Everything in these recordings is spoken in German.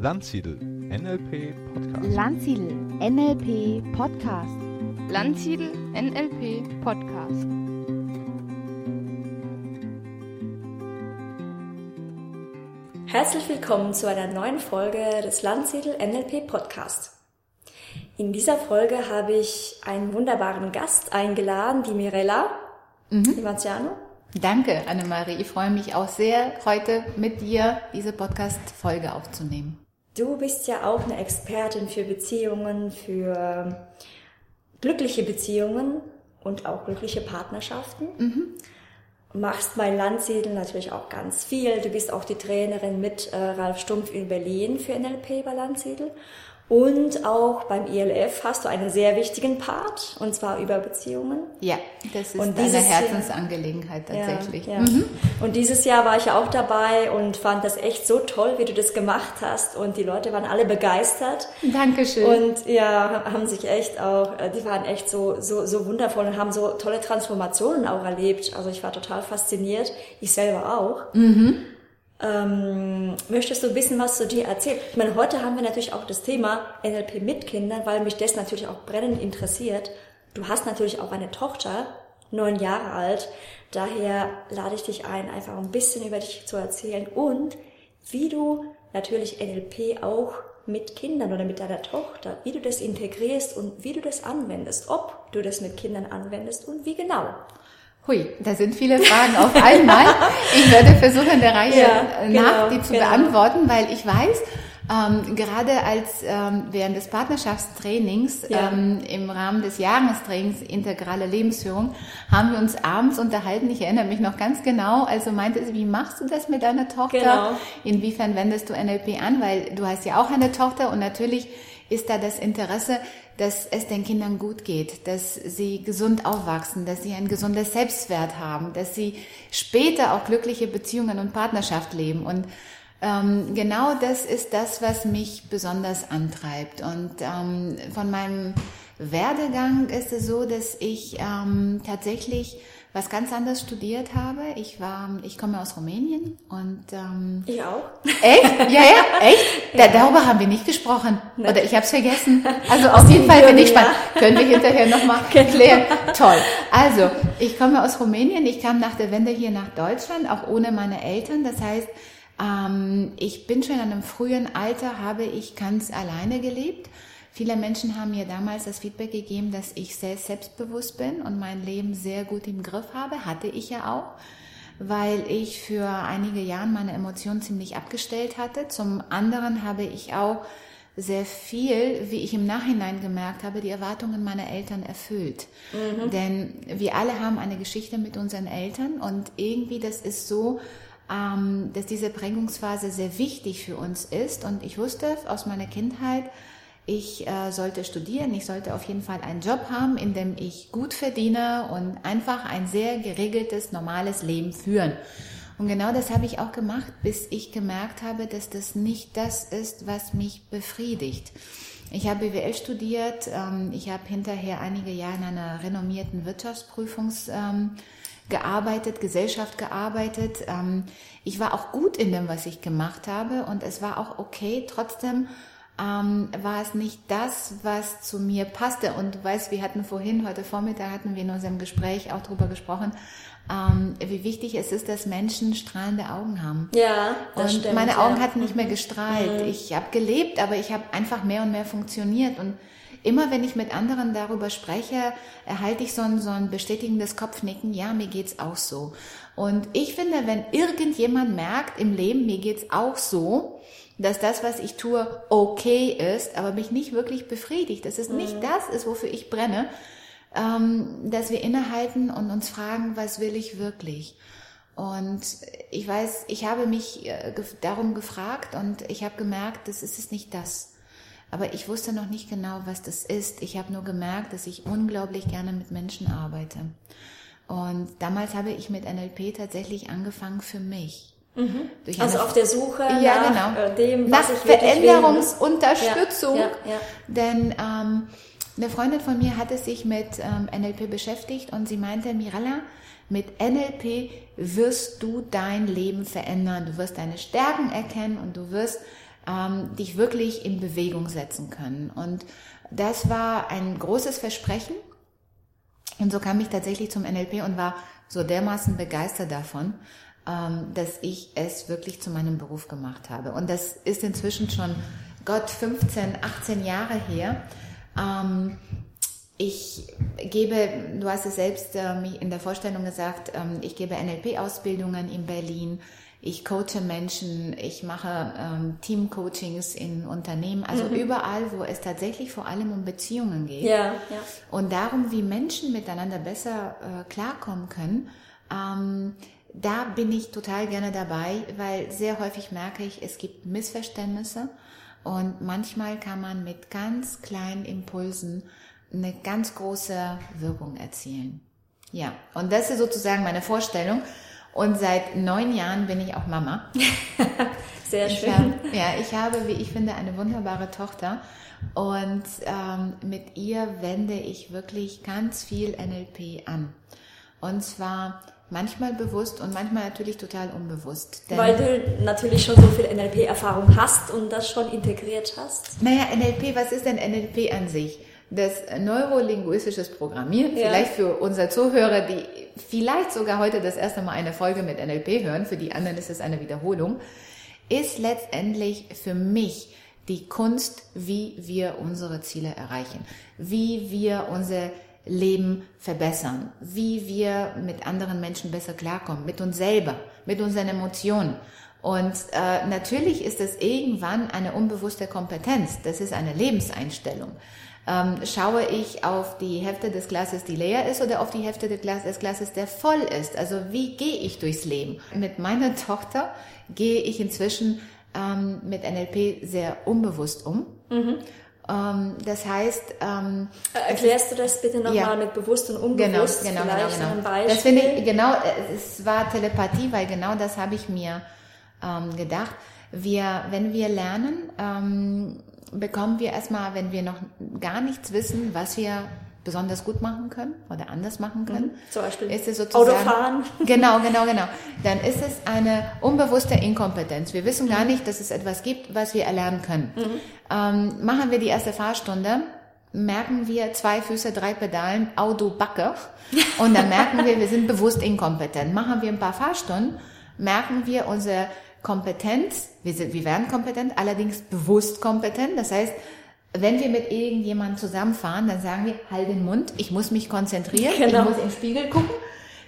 Landsiedel NLP Podcast. Landsiedel NLP Podcast. Landsiedel NLP Podcast. Herzlich willkommen zu einer neuen Folge des Landsiedel NLP Podcast. In dieser Folge habe ich einen wunderbaren Gast eingeladen, die Mirella mhm. Marciano. Danke, Annemarie. Ich freue mich auch sehr, heute mit dir diese Podcast-Folge aufzunehmen. Du bist ja auch eine Expertin für Beziehungen, für glückliche Beziehungen und auch glückliche Partnerschaften. Mhm. Machst bei Landsiedeln natürlich auch ganz viel. Du bist auch die Trainerin mit äh, Ralf Stumpf in Berlin für NLP bei Landsiedel. Und auch beim ILF hast du einen sehr wichtigen Part, und zwar über Beziehungen. Ja, das ist und eine Herzensangelegenheit tatsächlich. Ja, ja. Mhm. Und dieses Jahr war ich ja auch dabei und fand das echt so toll, wie du das gemacht hast. Und die Leute waren alle begeistert. Dankeschön. Und ja, haben sich echt auch, äh, die waren echt so, so, so wundervoll und haben so tolle Transformationen auch erlebt. Also ich war total fasziniert. Ich selber auch. Mhm. Ähm, möchtest du wissen, was du dir erzählt? Ich meine, heute haben wir natürlich auch das Thema NLP mit Kindern, weil mich das natürlich auch brennend interessiert. Du hast natürlich auch eine Tochter, neun Jahre alt. Daher lade ich dich ein, einfach ein bisschen über dich zu erzählen und wie du natürlich NLP auch mit Kindern oder mit deiner Tochter, wie du das integrierst und wie du das anwendest, ob du das mit Kindern anwendest und wie genau. Hui, da sind viele Fragen auf einmal. Ich werde versuchen, der Reihe ja, nach genau, die zu genau. beantworten, weil ich weiß, ähm, gerade als ähm, während des Partnerschaftstrainings ja. ähm, im Rahmen des Jahrestrainings Integrale Lebensführung haben wir uns abends unterhalten. Ich erinnere mich noch ganz genau. Also meinte sie, wie machst du das mit deiner Tochter? Genau. Inwiefern wendest du NLP an? Weil du hast ja auch eine Tochter und natürlich ist da das Interesse, dass es den Kindern gut geht, dass sie gesund aufwachsen, dass sie ein gesundes Selbstwert haben, dass sie später auch glückliche Beziehungen und Partnerschaft leben. Und ähm, genau das ist das, was mich besonders antreibt. Und ähm, von meinem Werdegang ist es so, dass ich ähm, tatsächlich was ganz anderes studiert habe. Ich war, ich komme aus Rumänien und ähm, ich auch. Echt? Ja, ja, echt? Ja. darüber haben wir nicht gesprochen. Nein. Oder ich habe es vergessen. Also auf jeden Fall finde ich spannend. Können wir hinterher nochmal klären. Toll. Also, ich komme aus Rumänien. Ich kam nach der Wende hier nach Deutschland, auch ohne meine Eltern. Das heißt, ähm, ich bin schon in einem frühen Alter, habe ich ganz alleine gelebt Viele Menschen haben mir damals das Feedback gegeben, dass ich sehr selbstbewusst bin und mein Leben sehr gut im Griff habe. Hatte ich ja auch, weil ich für einige Jahre meine Emotionen ziemlich abgestellt hatte. Zum anderen habe ich auch sehr viel, wie ich im Nachhinein gemerkt habe, die Erwartungen meiner Eltern erfüllt. Mhm. Denn wir alle haben eine Geschichte mit unseren Eltern und irgendwie das ist so, ähm, dass diese Prägungsphase sehr wichtig für uns ist. Und ich wusste aus meiner Kindheit, ich äh, sollte studieren, ich sollte auf jeden Fall einen Job haben, in dem ich gut verdiene und einfach ein sehr geregeltes, normales Leben führen. Und genau das habe ich auch gemacht, bis ich gemerkt habe, dass das nicht das ist, was mich befriedigt. Ich habe BWL studiert, ähm, ich habe hinterher einige Jahre in einer renommierten Wirtschaftsprüfungs ähm, gearbeitet, Gesellschaft gearbeitet. Ähm, ich war auch gut in dem, was ich gemacht habe und es war auch okay. Trotzdem ähm, war es nicht das, was zu mir passte. Und du weißt, wir hatten vorhin, heute Vormittag hatten wir in unserem Gespräch auch darüber gesprochen, ähm, wie wichtig es ist, dass Menschen strahlende Augen haben. Ja, das und stimmt. Meine ja. Augen hatten nicht mehr gestrahlt. Mhm. Ich habe gelebt, aber ich habe einfach mehr und mehr funktioniert. Und immer wenn ich mit anderen darüber spreche, erhalte ich so ein, so ein bestätigendes Kopfnicken, ja, mir geht's auch so. Und ich finde, wenn irgendjemand merkt im Leben, mir geht's auch so, dass das, was ich tue, okay ist, aber mich nicht wirklich befriedigt, dass es mhm. nicht das ist, wofür ich brenne, ähm, dass wir innehalten und uns fragen, was will ich wirklich? Und ich weiß, ich habe mich äh, darum gefragt und ich habe gemerkt, das ist es nicht das. Aber ich wusste noch nicht genau, was das ist. Ich habe nur gemerkt, dass ich unglaublich gerne mit Menschen arbeite. Und damals habe ich mit NLP tatsächlich angefangen für mich. Mhm. Also auf der Suche ja, nach genau. Äh, dem, was nach ich Veränderungsunterstützung. Ja, ja, Denn ähm, eine Freundin von mir hatte sich mit ähm, NLP beschäftigt und sie meinte, Mirella, mit NLP wirst du dein Leben verändern. Du wirst deine Stärken erkennen und du wirst ähm, dich wirklich in Bewegung setzen können. Und das war ein großes Versprechen. Und so kam ich tatsächlich zum NLP und war so dermaßen begeistert davon, dass ich es wirklich zu meinem Beruf gemacht habe. Und das ist inzwischen schon, Gott, 15, 18 Jahre her. Ähm, ich gebe, du hast es selbst ähm, in der Vorstellung gesagt, ich gebe NLP-Ausbildungen in Berlin. Ich coache Menschen, ich mache ähm, Team-Coachings in Unternehmen, also mhm. überall, wo es tatsächlich vor allem um Beziehungen geht. Ja, ja. Und darum, wie Menschen miteinander besser äh, klarkommen können. Ähm, da bin ich total gerne dabei, weil sehr häufig merke ich, es gibt Missverständnisse und manchmal kann man mit ganz kleinen Impulsen eine ganz große Wirkung erzielen. Ja, und das ist sozusagen meine Vorstellung. Und seit neun Jahren bin ich auch Mama. Sehr schön. Ich hab, ja, ich habe, wie ich finde, eine wunderbare Tochter. Und ähm, mit ihr wende ich wirklich ganz viel NLP an. Und zwar manchmal bewusst und manchmal natürlich total unbewusst. Weil du natürlich schon so viel NLP-Erfahrung hast und das schon integriert hast. Naja, NLP, was ist denn NLP an sich? Das neurolinguistisches Programmieren, ja. vielleicht für unsere Zuhörer, die vielleicht sogar heute das erste Mal eine Folge mit NLP hören, für die anderen ist es eine Wiederholung, ist letztendlich für mich die Kunst, wie wir unsere Ziele erreichen, wie wir unser Leben verbessern, wie wir mit anderen Menschen besser klarkommen, mit uns selber, mit unseren Emotionen. Und äh, natürlich ist es irgendwann eine unbewusste Kompetenz, das ist eine Lebenseinstellung. Ähm, schaue ich auf die Hälfte des Glases, die leer ist, oder auf die Hälfte des Glases, der voll ist? Also wie gehe ich durchs Leben? Mit meiner Tochter gehe ich inzwischen ähm, mit NLP sehr unbewusst um. Mhm. Ähm, das heißt, ähm, erklärst du das bitte nochmal ja. mit bewusst und unbewusst? Genau, genau, genau. genau. Das finde ich genau. Es war Telepathie, weil genau das habe ich mir ähm, gedacht. Wir, wenn wir lernen, ähm, bekommen wir erstmal, wenn wir noch gar nichts wissen, was wir besonders gut machen können oder anders machen können. Mhm. Zum Beispiel ist es sozusagen, Autofahren. Genau, genau, genau. Dann ist es eine unbewusste Inkompetenz. Wir wissen gar nicht, dass es etwas gibt, was wir erlernen können. Mhm. Ähm, machen wir die erste Fahrstunde, merken wir zwei Füße, drei Pedalen, Auto, Backe. Und dann merken wir, wir sind bewusst inkompetent. Machen wir ein paar Fahrstunden, merken wir unsere Kompetenz, wir, sind, wir werden kompetent, allerdings bewusst kompetent. Das heißt, wenn wir mit irgendjemandem zusammenfahren, dann sagen wir, halt den Mund, ich muss mich konzentrieren, genau. ich muss im Spiegel gucken,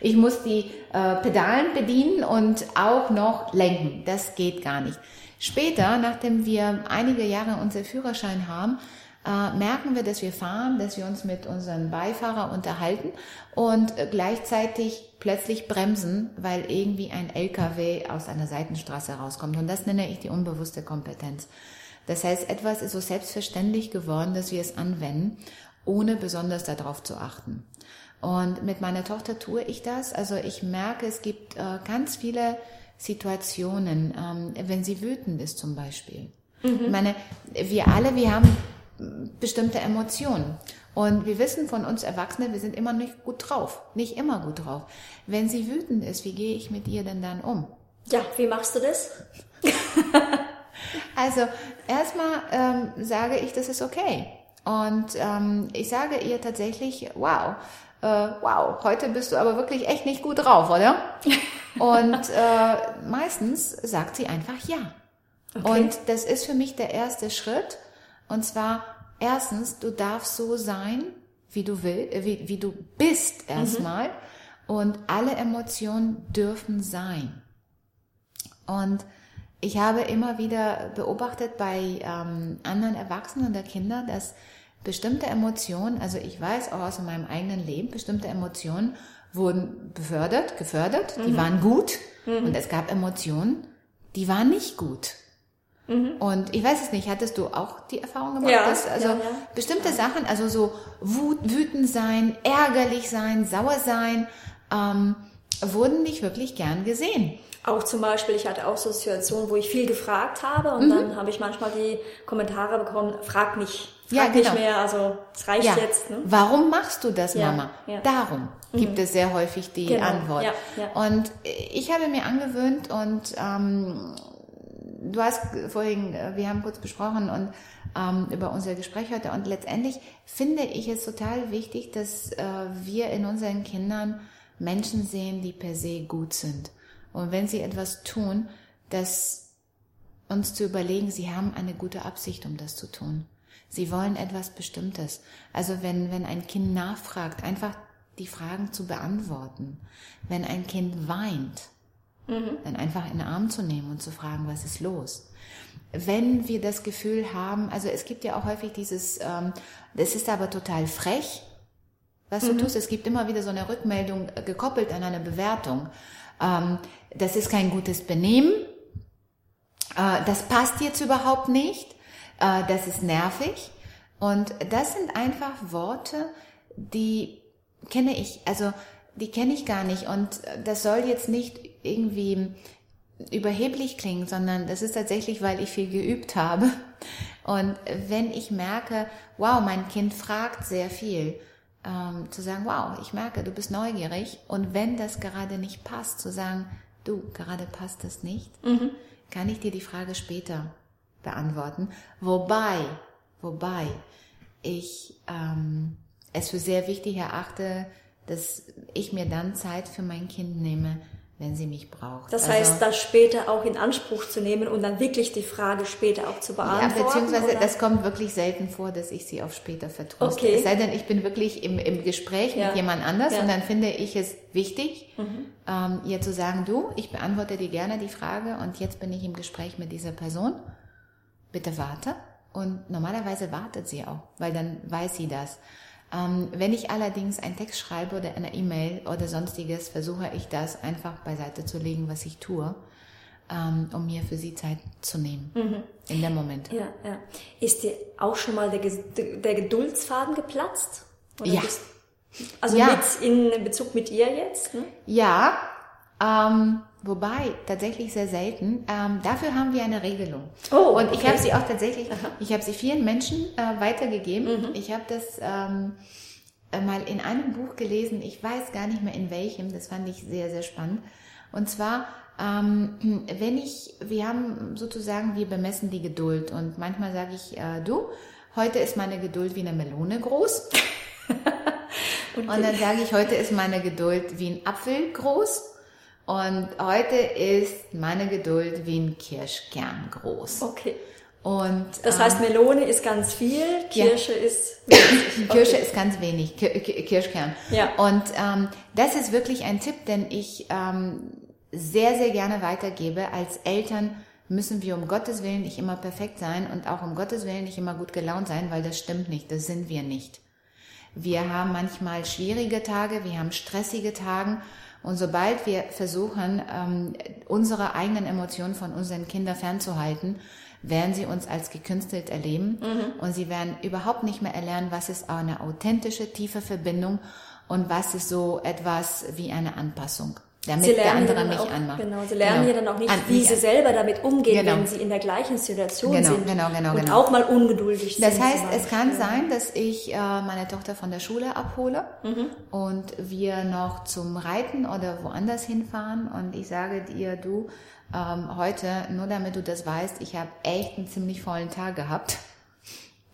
ich muss die äh, Pedalen bedienen und auch noch lenken. Das geht gar nicht. Später, nachdem wir einige Jahre unseren Führerschein haben, äh, merken wir, dass wir fahren, dass wir uns mit unseren Beifahrer unterhalten und äh, gleichzeitig plötzlich bremsen, weil irgendwie ein LKW aus einer Seitenstraße rauskommt. Und das nenne ich die unbewusste Kompetenz. Das heißt, etwas ist so selbstverständlich geworden, dass wir es anwenden, ohne besonders darauf zu achten. Und mit meiner Tochter tue ich das. Also ich merke, es gibt äh, ganz viele Situationen, ähm, wenn sie wütend ist zum Beispiel. Mhm. Ich meine, wir alle, wir haben bestimmte Emotionen. Und wir wissen von uns Erwachsene, wir sind immer nicht gut drauf. Nicht immer gut drauf. Wenn sie wütend ist, wie gehe ich mit ihr denn dann um? Ja, wie machst du das? Also erstmal ähm, sage ich, das ist okay. Und ähm, ich sage ihr tatsächlich, wow, äh, wow, heute bist du aber wirklich echt nicht gut drauf, oder? Und äh, meistens sagt sie einfach ja. Okay. Und das ist für mich der erste Schritt. Und zwar erstens, du darfst so sein, wie du will, äh, wie, wie du bist erstmal. Mhm. Und alle Emotionen dürfen sein. Und ich habe immer wieder beobachtet bei ähm, anderen Erwachsenen oder Kindern, dass bestimmte Emotionen, also ich weiß auch aus meinem eigenen Leben, bestimmte Emotionen wurden befördert, gefördert, mhm. die waren gut mhm. und es gab Emotionen, die waren nicht gut. Mhm. Und ich weiß es nicht, hattest du auch die Erfahrung gemacht, ja, dass also ja, ja. bestimmte Sachen, also so wut, wütend sein, ärgerlich sein, sauer sein, ähm, wurden nicht wirklich gern gesehen. Auch zum Beispiel, ich hatte auch so Situationen, wo ich viel gefragt habe und mhm. dann habe ich manchmal die Kommentare bekommen, frag nicht, frag ja, genau. nicht mehr, also es reicht ja. jetzt. Ne? Warum machst du das, Mama? Ja, Darum mhm. gibt es sehr häufig die genau. Antwort. Und ich habe mir angewöhnt und ähm, du hast vorhin, äh, wir haben kurz besprochen und ähm, über unser Gespräch heute und letztendlich finde ich es total wichtig, dass äh, wir in unseren Kindern Menschen sehen, die per se gut sind. Und wenn sie etwas tun, dass uns zu überlegen, sie haben eine gute Absicht, um das zu tun. Sie wollen etwas Bestimmtes. Also wenn, wenn ein Kind nachfragt, einfach die Fragen zu beantworten. Wenn ein Kind weint, mhm. dann einfach in den Arm zu nehmen und zu fragen, was ist los? Wenn wir das Gefühl haben, also es gibt ja auch häufig dieses, ähm, das ist aber total frech, was mhm. du tust. Es gibt immer wieder so eine Rückmeldung äh, gekoppelt an eine Bewertung. Ähm, das ist kein gutes Benehmen. Äh, das passt jetzt überhaupt nicht. Äh, das ist nervig. Und das sind einfach Worte, die kenne ich, also die kenne ich gar nicht. Und das soll jetzt nicht irgendwie überheblich klingen, sondern das ist tatsächlich, weil ich viel geübt habe. Und wenn ich merke, wow, mein Kind fragt sehr viel, ähm, zu sagen, wow, ich merke, du bist neugierig. Und wenn das gerade nicht passt, zu sagen, du, gerade passt das nicht, mhm. kann ich dir die Frage später beantworten. Wobei, wobei ich ähm, es für sehr wichtig erachte, dass ich mir dann Zeit für mein Kind nehme, wenn sie mich braucht. Das also, heißt, das später auch in Anspruch zu nehmen und dann wirklich die Frage später auch zu beantworten? Ja, beziehungsweise oder? das kommt wirklich selten vor, dass ich sie auf später vertroste. Okay. Es sei denn, ich bin wirklich im, im Gespräch ja. mit jemand anders ja. und dann finde ich es wichtig, mhm. ähm, ihr zu sagen, du, ich beantworte dir gerne die Frage und jetzt bin ich im Gespräch mit dieser Person. Bitte warte. Und normalerweise wartet sie auch, weil dann weiß sie das. Ähm, wenn ich allerdings einen Text schreibe oder eine E-Mail oder sonstiges, versuche ich das einfach beiseite zu legen, was ich tue, ähm, um mir für sie Zeit zu nehmen. Mhm. In dem Moment. Ja, ja. Ist dir auch schon mal der, der Geduldsfaden geplatzt? Oder ja. Bist, also ja. in Bezug mit ihr jetzt? Ne? Ja, ähm, wobei tatsächlich sehr selten. Ähm, dafür haben wir eine Regelung. Oh, und ich habe sie auch tatsächlich, Aha. ich habe sie vielen Menschen äh, weitergegeben. Mhm. Ich habe das ähm, äh, mal in einem Buch gelesen. Ich weiß gar nicht mehr in welchem. Das fand ich sehr sehr spannend. Und zwar ähm, wenn ich, wir haben sozusagen, wir bemessen die Geduld und manchmal sage ich, äh, du, heute ist meine Geduld wie eine Melone groß. und dann sage ich, heute ist meine Geduld wie ein Apfel groß. Und heute ist meine Geduld wie ein Kirschkern groß. Okay. Und, das heißt, ähm, Melone ist ganz viel, Kirsche ja. ist wenig. Kirsche ist ganz wenig, Kirschkern. Ja. Und ähm, das ist wirklich ein Tipp, den ich ähm, sehr, sehr gerne weitergebe. Als Eltern müssen wir um Gottes Willen nicht immer perfekt sein und auch um Gottes Willen nicht immer gut gelaunt sein, weil das stimmt nicht, das sind wir nicht. Wir haben manchmal schwierige Tage, wir haben stressige Tage und sobald wir versuchen, ähm, unsere eigenen Emotionen von unseren Kindern fernzuhalten, werden sie uns als gekünstelt erleben mhm. und sie werden überhaupt nicht mehr erlernen, was ist eine authentische, tiefe Verbindung und was ist so etwas wie eine Anpassung damit der andere nicht auch, anmacht. Genau, sie lernen genau. ja dann auch nicht, An, wie sie selber damit umgehen, genau. wenn sie in der gleichen Situation genau, sind genau, genau, und genau. auch mal ungeduldig das sind. Das heißt, es kann sein, dass ich äh, meine Tochter von der Schule abhole mhm. und wir noch zum Reiten oder woanders hinfahren und ich sage dir, du, ähm, heute, nur damit du das weißt, ich habe echt einen ziemlich vollen Tag gehabt.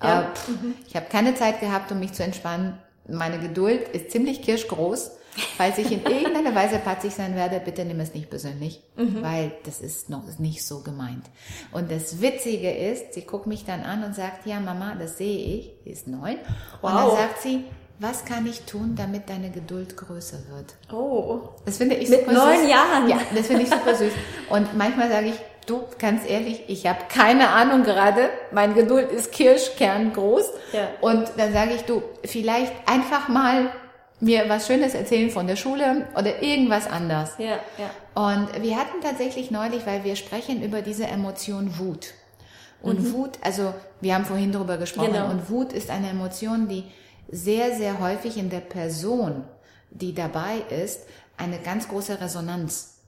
Ja. Äh, mhm. Ich habe keine Zeit gehabt, um mich zu entspannen. Meine Geduld ist ziemlich kirschgroß. Falls ich in irgendeiner Weise patzig sein werde, bitte nimm es nicht persönlich, mhm. weil das ist noch nicht so gemeint. Und das Witzige ist, sie guckt mich dann an und sagt, ja Mama, das sehe ich, sie ist neun. Wow. Und dann sagt sie, was kann ich tun, damit deine Geduld größer wird? Oh. Das finde ich Mit super neun süß. Jahren? Ja, das finde ich super süß. Und manchmal sage ich, du, ganz ehrlich, ich habe keine Ahnung gerade. Mein Geduld ist Kirschkern groß. Ja. Und dann sage ich, du, vielleicht einfach mal mir was Schönes erzählen von der Schule oder irgendwas anders. Ja, ja. Und wir hatten tatsächlich neulich, weil wir sprechen über diese Emotion Wut. Und mhm. Wut, also wir haben vorhin darüber gesprochen, genau. und Wut ist eine Emotion, die sehr, sehr häufig in der Person, die dabei ist, eine ganz große Resonanz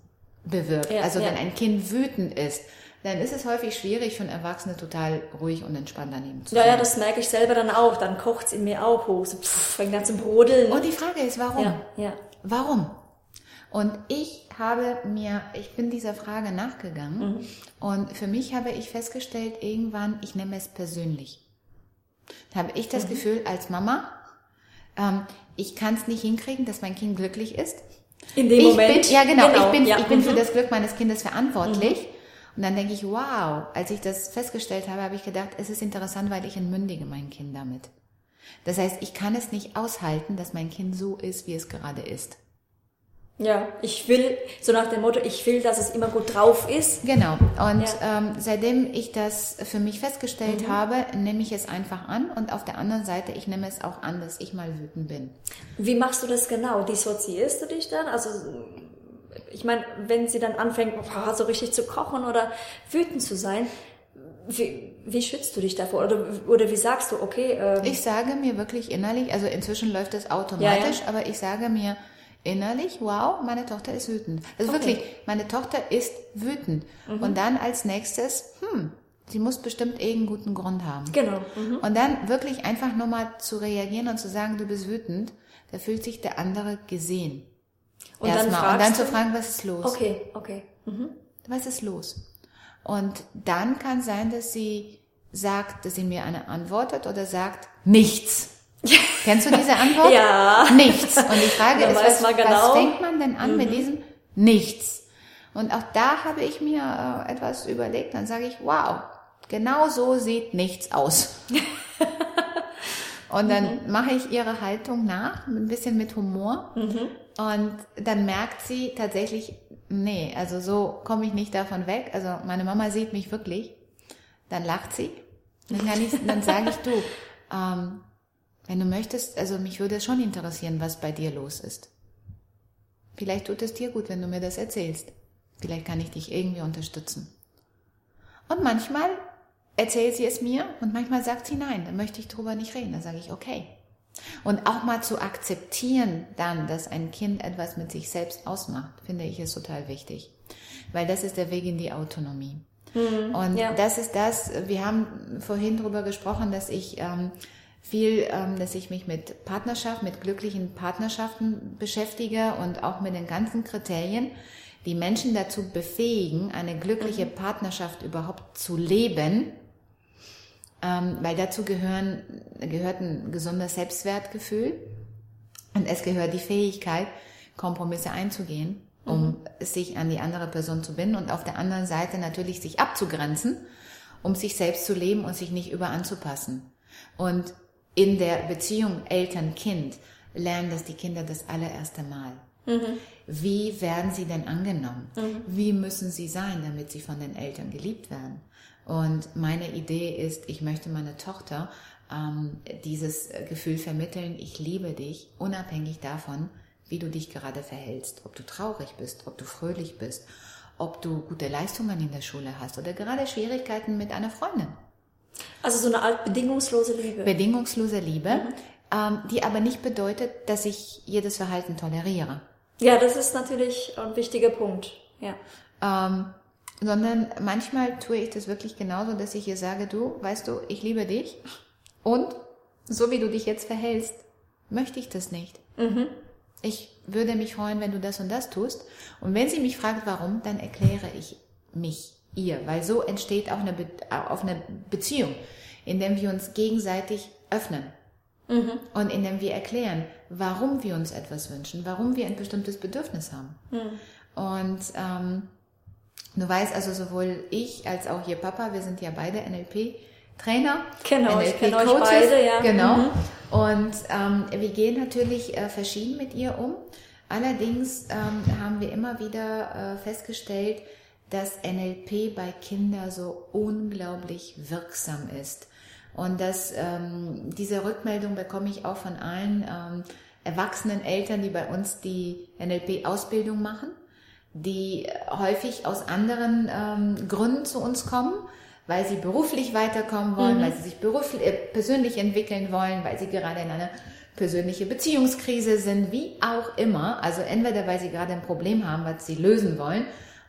bewirkt. Ja, also wenn ein Kind wütend ist, dann ist es häufig schwierig für Erwachsene total ruhig und entspannt daneben zu sein. Ja, ja, das merke ich selber dann auch. Dann kocht es in mir auch hoch. So pff, fängt an zu brodeln. Und die Frage ist, warum? Ja, ja. Warum? Und ich habe mir, ich bin dieser Frage nachgegangen Mhm. und für mich habe ich festgestellt, irgendwann, ich nehme es persönlich. Da habe ich Mhm. das Gefühl als Mama, ähm, ich kann es nicht hinkriegen, dass mein Kind glücklich ist. In dem ich Moment. Bin, ja, genau. ich bin, ja. ich bin für Mhm. das Glück meines Kindes verantwortlich. Und dann denke ich, wow, als ich das festgestellt habe, habe ich gedacht, es ist interessant, weil ich entmündige mein Kind damit. Das heißt, ich kann es nicht aushalten, dass mein Kind so ist, wie es gerade ist. Ja, ich will, so nach dem Motto, ich will, dass es immer gut drauf ist. Genau. Und Ja. ähm, seitdem ich das für mich festgestellt Mhm. habe, nehme ich es einfach an. Und auf der anderen Seite, ich nehme es auch an, dass ich mal wütend bin. Wie machst du das genau? Dissoziierst du dich dann? Also, ich meine, wenn sie dann anfängt, boah, so richtig zu kochen oder wütend zu sein, wie, wie schützt du dich davor? Oder, oder wie sagst du, okay, ähm, Ich sage mir wirklich innerlich, also inzwischen läuft es automatisch, Ja, ja. aber ich sage mir innerlich, wow, meine Tochter ist wütend. Also Okay. Mhm. wirklich, meine Tochter ist wütend. Und dann als nächstes, hm, sie muss bestimmt irgendeinen guten Grund haben. genau. Mhm. Und dann wirklich einfach nur mal zu reagieren und zu sagen, du bist wütend, da fühlt sich der andere gesehen. Und dann Erstmal. und dann fragst zu fragen, was ist los? Okay, okay. Mhm. Was ist los? Und dann kann sein, dass sie sagt, dass sie mir eine antwortet oder sagt, nichts. Kennst du diese Antwort? Ja. Nichts. Und die Frage Dann ist, was, genau. was fängt man denn an mit diesem Nichts? Und auch da habe ich mir äh, etwas überlegt. Dann sage ich, wow, genau so sieht nichts aus. Und dann mache ich ihre Haltung nach, ein bisschen mit Humor. Und dann merkt sie tatsächlich, nee, also so komme ich nicht davon weg. Also meine Mama sieht mich wirklich. Dann lacht sie. Dann, kann ich, dann sage ich, du, ähm, wenn du möchtest, also mich würde es schon interessieren, was bei dir los ist. Vielleicht tut es dir gut, wenn du mir das erzählst. Vielleicht kann ich dich irgendwie unterstützen. Und manchmal erzählt sie es mir und manchmal sagt sie nein, dann möchte ich drüber nicht reden. Dann sage ich okay. Und auch mal zu akzeptieren dann, dass ein Kind etwas mit sich selbst ausmacht, finde ich ist total wichtig. Weil das ist der Weg in die Autonomie. Und ja. das ist das, wir haben vorhin drüber gesprochen, dass ich ähm, viel, ähm, dass ich mich mit Partnerschaft, mit glücklichen Partnerschaften beschäftige und auch mit den ganzen Kriterien, die Menschen dazu befähigen, eine glückliche Partnerschaft überhaupt zu leben, ähm, weil dazu gehören, gehört ein gesundes Selbstwertgefühl und es gehört die Fähigkeit, Kompromisse einzugehen, um sich an die andere Person zu binden und auf der anderen Seite natürlich sich abzugrenzen, um sich selbst zu leben und sich nicht über anzupassen. Und in der Beziehung Eltern-Kind lernen das die Kinder das allererste Mal. Wie werden sie denn angenommen? Wie müssen sie sein, damit sie von den Eltern geliebt werden? Und meine Idee ist, ich möchte meine Tochter ähm, dieses Gefühl vermitteln, ich liebe dich, unabhängig davon, wie du dich gerade verhältst, ob du traurig bist, ob du fröhlich bist, ob du gute Leistungen in der Schule hast oder gerade Schwierigkeiten mit einer Freundin. Also so eine Art bedingungslose Liebe. Bedingungslose Liebe, ähm, die aber nicht bedeutet, dass ich jedes Verhalten toleriere. ja, das ist natürlich ein wichtiger Punkt. Ja. Ähm, sondern manchmal tue ich das wirklich genauso, dass ich ihr sage, du, weißt du, ich liebe dich und so wie du dich jetzt verhältst, möchte ich das nicht. Ich würde mich freuen, wenn du das und das tust. Und wenn sie mich fragt, warum, dann erkläre ich mich ihr, weil so entsteht auch eine, Be auch eine Beziehung, in der wir uns gegenseitig öffnen. Und in dem wir erklären, warum wir uns etwas wünschen, warum wir ein bestimmtes Bedürfnis haben. Und ähm, du weißt also sowohl ich als auch ihr Papa, wir sind ja beide NLP-Trainer. Genau, ich kenn euch NLP-Coaches, beide, ja. Genau. Mhm. Und ähm, wir gehen natürlich äh, verschieden mit ihr um. Allerdings ähm, haben wir immer wieder äh, festgestellt, dass NLP bei Kindern so unglaublich wirksam ist. Und dass ähm, diese Rückmeldung bekomme ich auch von allen ähm, erwachsenen Eltern, die bei uns die NLP-Ausbildung machen, die häufig aus anderen ähm, Gründen zu uns kommen, weil sie beruflich weiterkommen wollen, weil sie sich beruflich, äh, persönlich entwickeln wollen, weil sie gerade in einer persönliche Beziehungskrise sind, wie auch immer. Also entweder weil sie gerade ein Problem haben, was sie lösen wollen,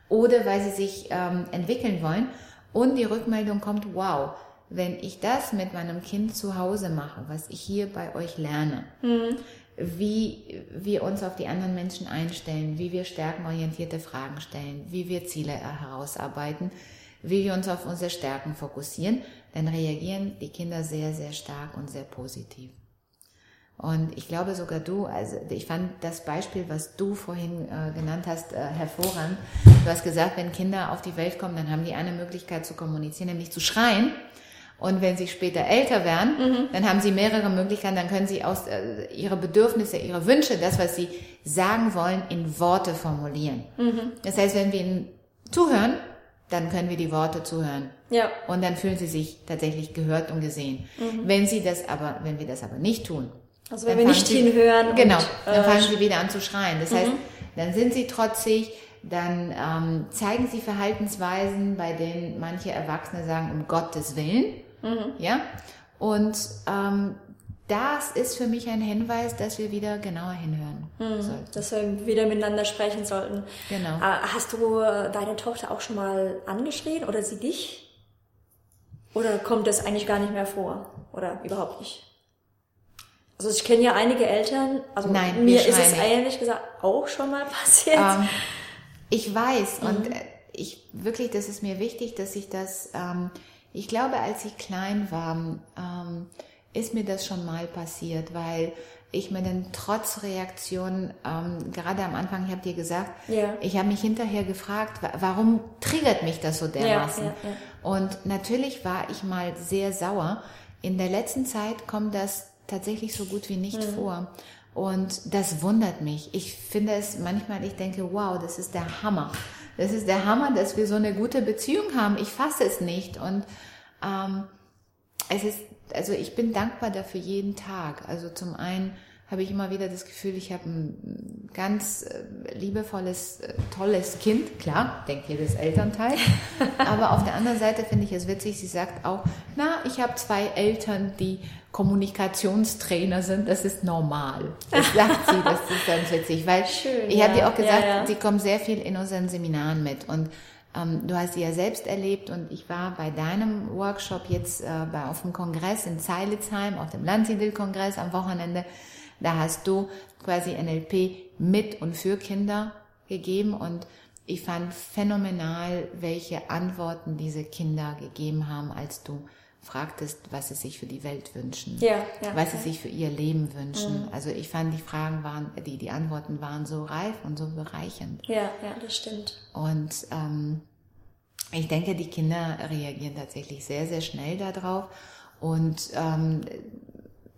oder weil sie sich ähm, entwickeln wollen. Und die Rückmeldung kommt, wow, wenn ich das mit meinem Kind zu Hause mache, was ich hier bei euch lerne, wie wir uns auf die anderen Menschen einstellen, wie wir stärkenorientierte Fragen stellen, wie wir Ziele herausarbeiten, wie wir uns auf unsere Stärken fokussieren, dann reagieren die Kinder sehr, sehr stark und sehr positiv. Und ich glaube sogar du, also ich fand das Beispiel, was du vorhin äh, genannt hast, äh, hervorragend. Du hast gesagt, wenn Kinder auf die Welt kommen, dann haben die eine Möglichkeit zu kommunizieren, nämlich zu schreien. Und wenn sie später älter werden, mhm. dann haben sie mehrere Möglichkeiten, dann können sie aus äh, ihre Bedürfnisse, ihre Wünsche, das, was sie sagen wollen, in Worte formulieren. Mhm. Das heißt, wenn wir ihnen zuhören, dann können wir die Worte zuhören. Ja. Und dann fühlen sie sich tatsächlich gehört und gesehen. Mhm. Wenn sie das aber, wenn wir das aber nicht tun, also wenn wir nicht sie, hinhören. Genau, und, dann fangen äh, sie wieder an zu schreien. Das mhm. heißt, dann sind sie trotzig, dann ähm, zeigen sie Verhaltensweisen, bei denen manche Erwachsene sagen, um Gottes Willen. Mhm. Ja. Und ähm, das ist für mich ein Hinweis, dass wir wieder genauer hinhören mhm, sollten. Dass wir wieder miteinander sprechen sollten. Genau. Äh, hast du äh, deine Tochter auch schon mal angeschrien oder sie dich? Oder kommt das eigentlich gar nicht mehr vor? Oder überhaupt nicht? Also ich kenne ja einige Eltern, also Nein, mir ist es ehrlich gesagt auch schon mal passiert. Ähm, ich weiß mhm. und ich wirklich, das ist mir wichtig, dass ich das, ähm, ich glaube, als ich klein war, ähm, ist mir das schon mal passiert, weil ich mir dann trotz Reaktion, ähm, gerade am Anfang, ich habe dir gesagt, ja. ich habe mich hinterher gefragt, warum triggert mich das so dermaßen? Ja, ja, und natürlich war ich mal sehr sauer. In der letzten Zeit kommt das tatsächlich so gut wie nicht mhm. vor. Und das wundert mich. Ich finde es manchmal, ich denke, wow, das ist der Hammer. Das ist der Hammer, dass wir so eine gute Beziehung haben. Ich fasse es nicht. Und ähm, es ist, also ich bin dankbar dafür jeden Tag. Also zum einen habe ich immer wieder das Gefühl, ich habe ein ganz äh, liebevolles, äh, tolles Kind. Klar, denkt jedes Elternteil. Aber auf der anderen Seite finde ich es witzig, sie sagt auch, na, ich habe zwei Eltern, die Kommunikationstrainer sind, das ist normal. Das sagt sie, das ist ganz witzig, weil Schön, ich ja. habe dir auch gesagt, ja, ja. sie kommen sehr viel in unseren Seminaren mit und ähm, du hast sie ja selbst erlebt und ich war bei deinem Workshop jetzt äh, bei, auf dem Kongress in Zeilitzheim, auf dem Landsiedel-Kongress am Wochenende. Da hast du quasi NLP mit und für Kinder gegeben und ich fand phänomenal, welche Antworten diese Kinder gegeben haben, als du fragtest, was sie sich für die Welt wünschen, ja, ja, was sie ja. sich für ihr Leben wünschen. Mhm. Also ich fand, die Fragen waren, die, die Antworten waren so reif und so bereichernd. Ja, ja, das stimmt. Und ähm, ich denke, die Kinder reagieren tatsächlich sehr, sehr schnell darauf und ähm,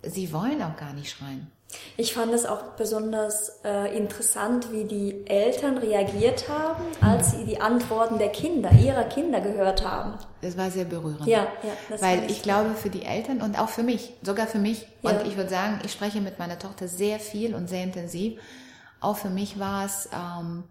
sie wollen auch gar nicht schreien. Ich fand es auch besonders äh, interessant, wie die Eltern reagiert haben, als sie die Antworten der Kinder, ihrer Kinder gehört haben. Das war sehr berührend. Ja, ja. Weil ich glaube, für die Eltern und auch für mich, sogar für mich, ja. und ich würde sagen, ich spreche mit meiner Tochter sehr viel und sehr intensiv. Auch für mich war es, ähm,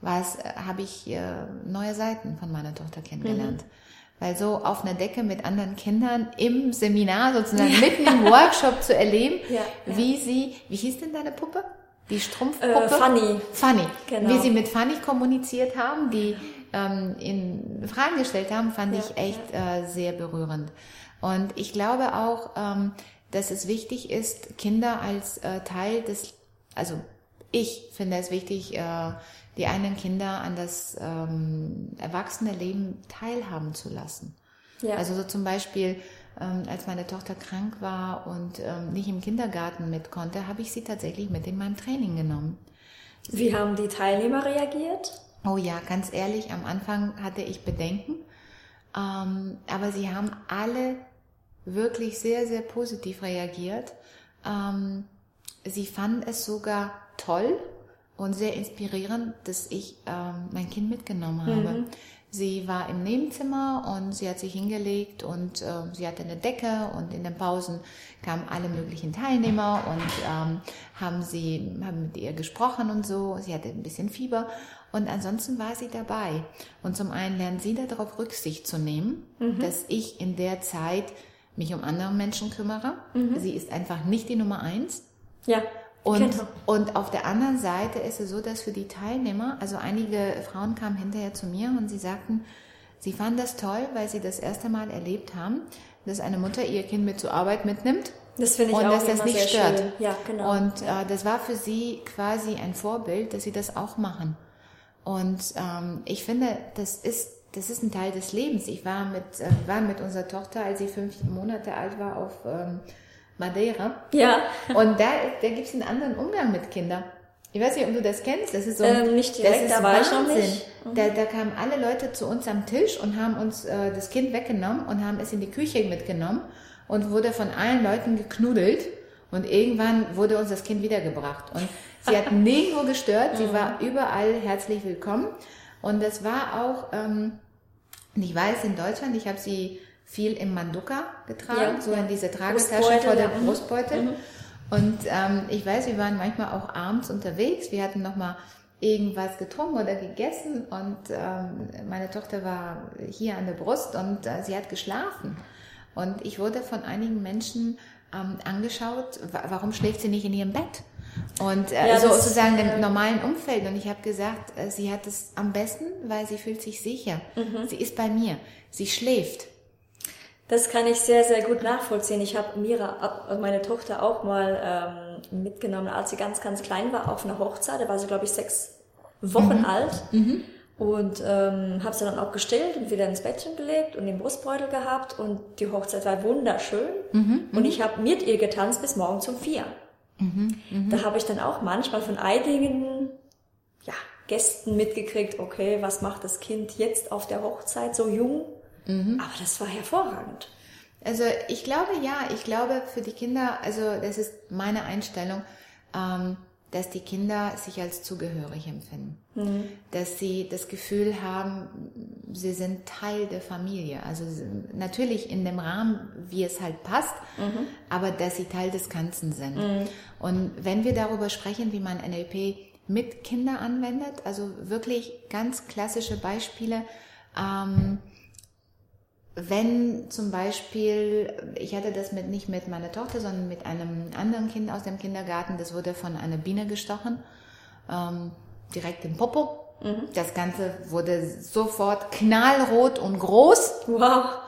war es, äh, habe ich äh, neue Seiten von meiner Tochter kennengelernt. Mhm weil so auf einer Decke mit anderen Kindern im Seminar sozusagen mitten im Workshop zu erleben, ja, ja. wie sie, wie hieß denn deine Puppe? Die Strumpfpuppe? Äh, Fanny. Fanny. Genau. Wie sie mit Fanny kommuniziert haben, die ähm, in Fragen gestellt haben, fand ja, ich echt äh, sehr berührend. Und ich glaube auch, ähm, dass es wichtig ist, Kinder als äh, Teil des, also ich finde es wichtig, äh, die eigenen Kinder an das ähm, erwachsene Leben teilhaben zu lassen. Ja. Also so zum Beispiel, ähm, als meine Tochter krank war und ähm, nicht im Kindergarten mit konnte, habe ich sie tatsächlich mit in meinem Training genommen. Wie haben die Teilnehmer reagiert? Oh ja, ganz ehrlich, am Anfang hatte ich Bedenken, ähm, aber sie haben alle wirklich sehr, sehr positiv reagiert. Ähm, sie fanden es sogar toll, und sehr inspirierend, dass ich ähm, mein Kind mitgenommen habe. Mhm. Sie war im Nebenzimmer und sie hat sich hingelegt und äh, sie hatte eine Decke und in den Pausen kamen alle möglichen Teilnehmer und ähm, haben sie haben mit ihr gesprochen und so. Sie hatte ein bisschen Fieber und ansonsten war sie dabei. Und zum einen lernt sie darauf Rücksicht zu nehmen, mhm. dass ich in der Zeit mich um andere Menschen kümmere. Mhm. Sie ist einfach nicht die Nummer eins. Ja. Und, genau. und auf der anderen Seite ist es so, dass für die Teilnehmer, also einige Frauen kamen hinterher zu mir und sie sagten, sie fanden das toll, weil sie das erste Mal erlebt haben, dass eine Mutter ihr Kind mit zur Arbeit mitnimmt Das finde ich und auch dass das nicht stört. schön. Ja, genau. Und äh, das war für sie quasi ein Vorbild, dass sie das auch machen. Und ähm, ich finde, das ist das ist ein Teil des Lebens. Ich war mit äh, wir waren mit unserer Tochter, als sie fünf Monate alt war, auf ähm, Madeira. ja, Und da, da gibt es einen anderen Umgang mit Kindern. Ich weiß nicht, ob du das kennst. Das ist so. Ähm, nicht direkt, das ist Wahnsinn. nicht. Mhm. Da, da kamen alle Leute zu uns am Tisch und haben uns äh, das Kind weggenommen und haben es in die Küche mitgenommen und wurde von allen Leuten geknudelt. Und irgendwann wurde uns das Kind wiedergebracht. Und sie hat nirgendwo gestört. Sie war überall herzlich willkommen. Und das war auch, ähm, ich weiß, in Deutschland, ich habe sie viel im Manduka getragen, Ja, so ja. in diese Tragetasche vor der ja, mhm. Brustbeutel. Und ähm, ich weiß, wir waren manchmal auch abends unterwegs. Wir hatten noch mal irgendwas getrunken oder gegessen und ähm, meine Tochter war hier an der Brust und äh, sie hat geschlafen. Und ich wurde von einigen Menschen ähm, angeschaut, wa warum schläft sie nicht in ihrem Bett? Und äh, Ja, so sozusagen im normalen Umfeld. Und ich habe gesagt, äh, sie hat es am besten, weil sie fühlt sich sicher. Mhm. Sie ist bei mir. Sie schläft. Das kann ich sehr, sehr gut nachvollziehen. Ich habe Mira, meine Tochter, auch mal ähm, mitgenommen, als sie ganz, ganz klein war, auf einer Hochzeit. Da war sie, glaube ich, sechs Wochen alt. Und ähm, habe sie dann auch gestillt und wieder ins Bettchen gelegt und den Brustbeutel gehabt. Und die Hochzeit war wunderschön. Und ich habe mit ihr getanzt bis morgen um vier. Da habe ich dann auch manchmal von einigen ja, Gästen mitgekriegt, okay, was macht das Kind jetzt auf der Hochzeit so jung? Aber das war hervorragend. Also ich glaube ja, ich glaube für die Kinder, also das ist meine Einstellung, ähm, dass die Kinder sich als zugehörig empfinden. Dass sie das Gefühl haben, sie sind Teil der Familie. Also natürlich in dem Rahmen, wie es halt passt, aber dass sie Teil des Ganzen sind. Und wenn wir darüber sprechen, wie man NLP mit Kindern anwendet, also wirklich ganz klassische Beispiele, ähm, wenn zum Beispiel, ich hatte das mit, nicht mit meiner Tochter, sondern mit einem anderen Kind aus dem Kindergarten, das wurde von einer Biene gestochen, ähm, direkt im Popo. Das Ganze wurde sofort knallrot und groß Wow.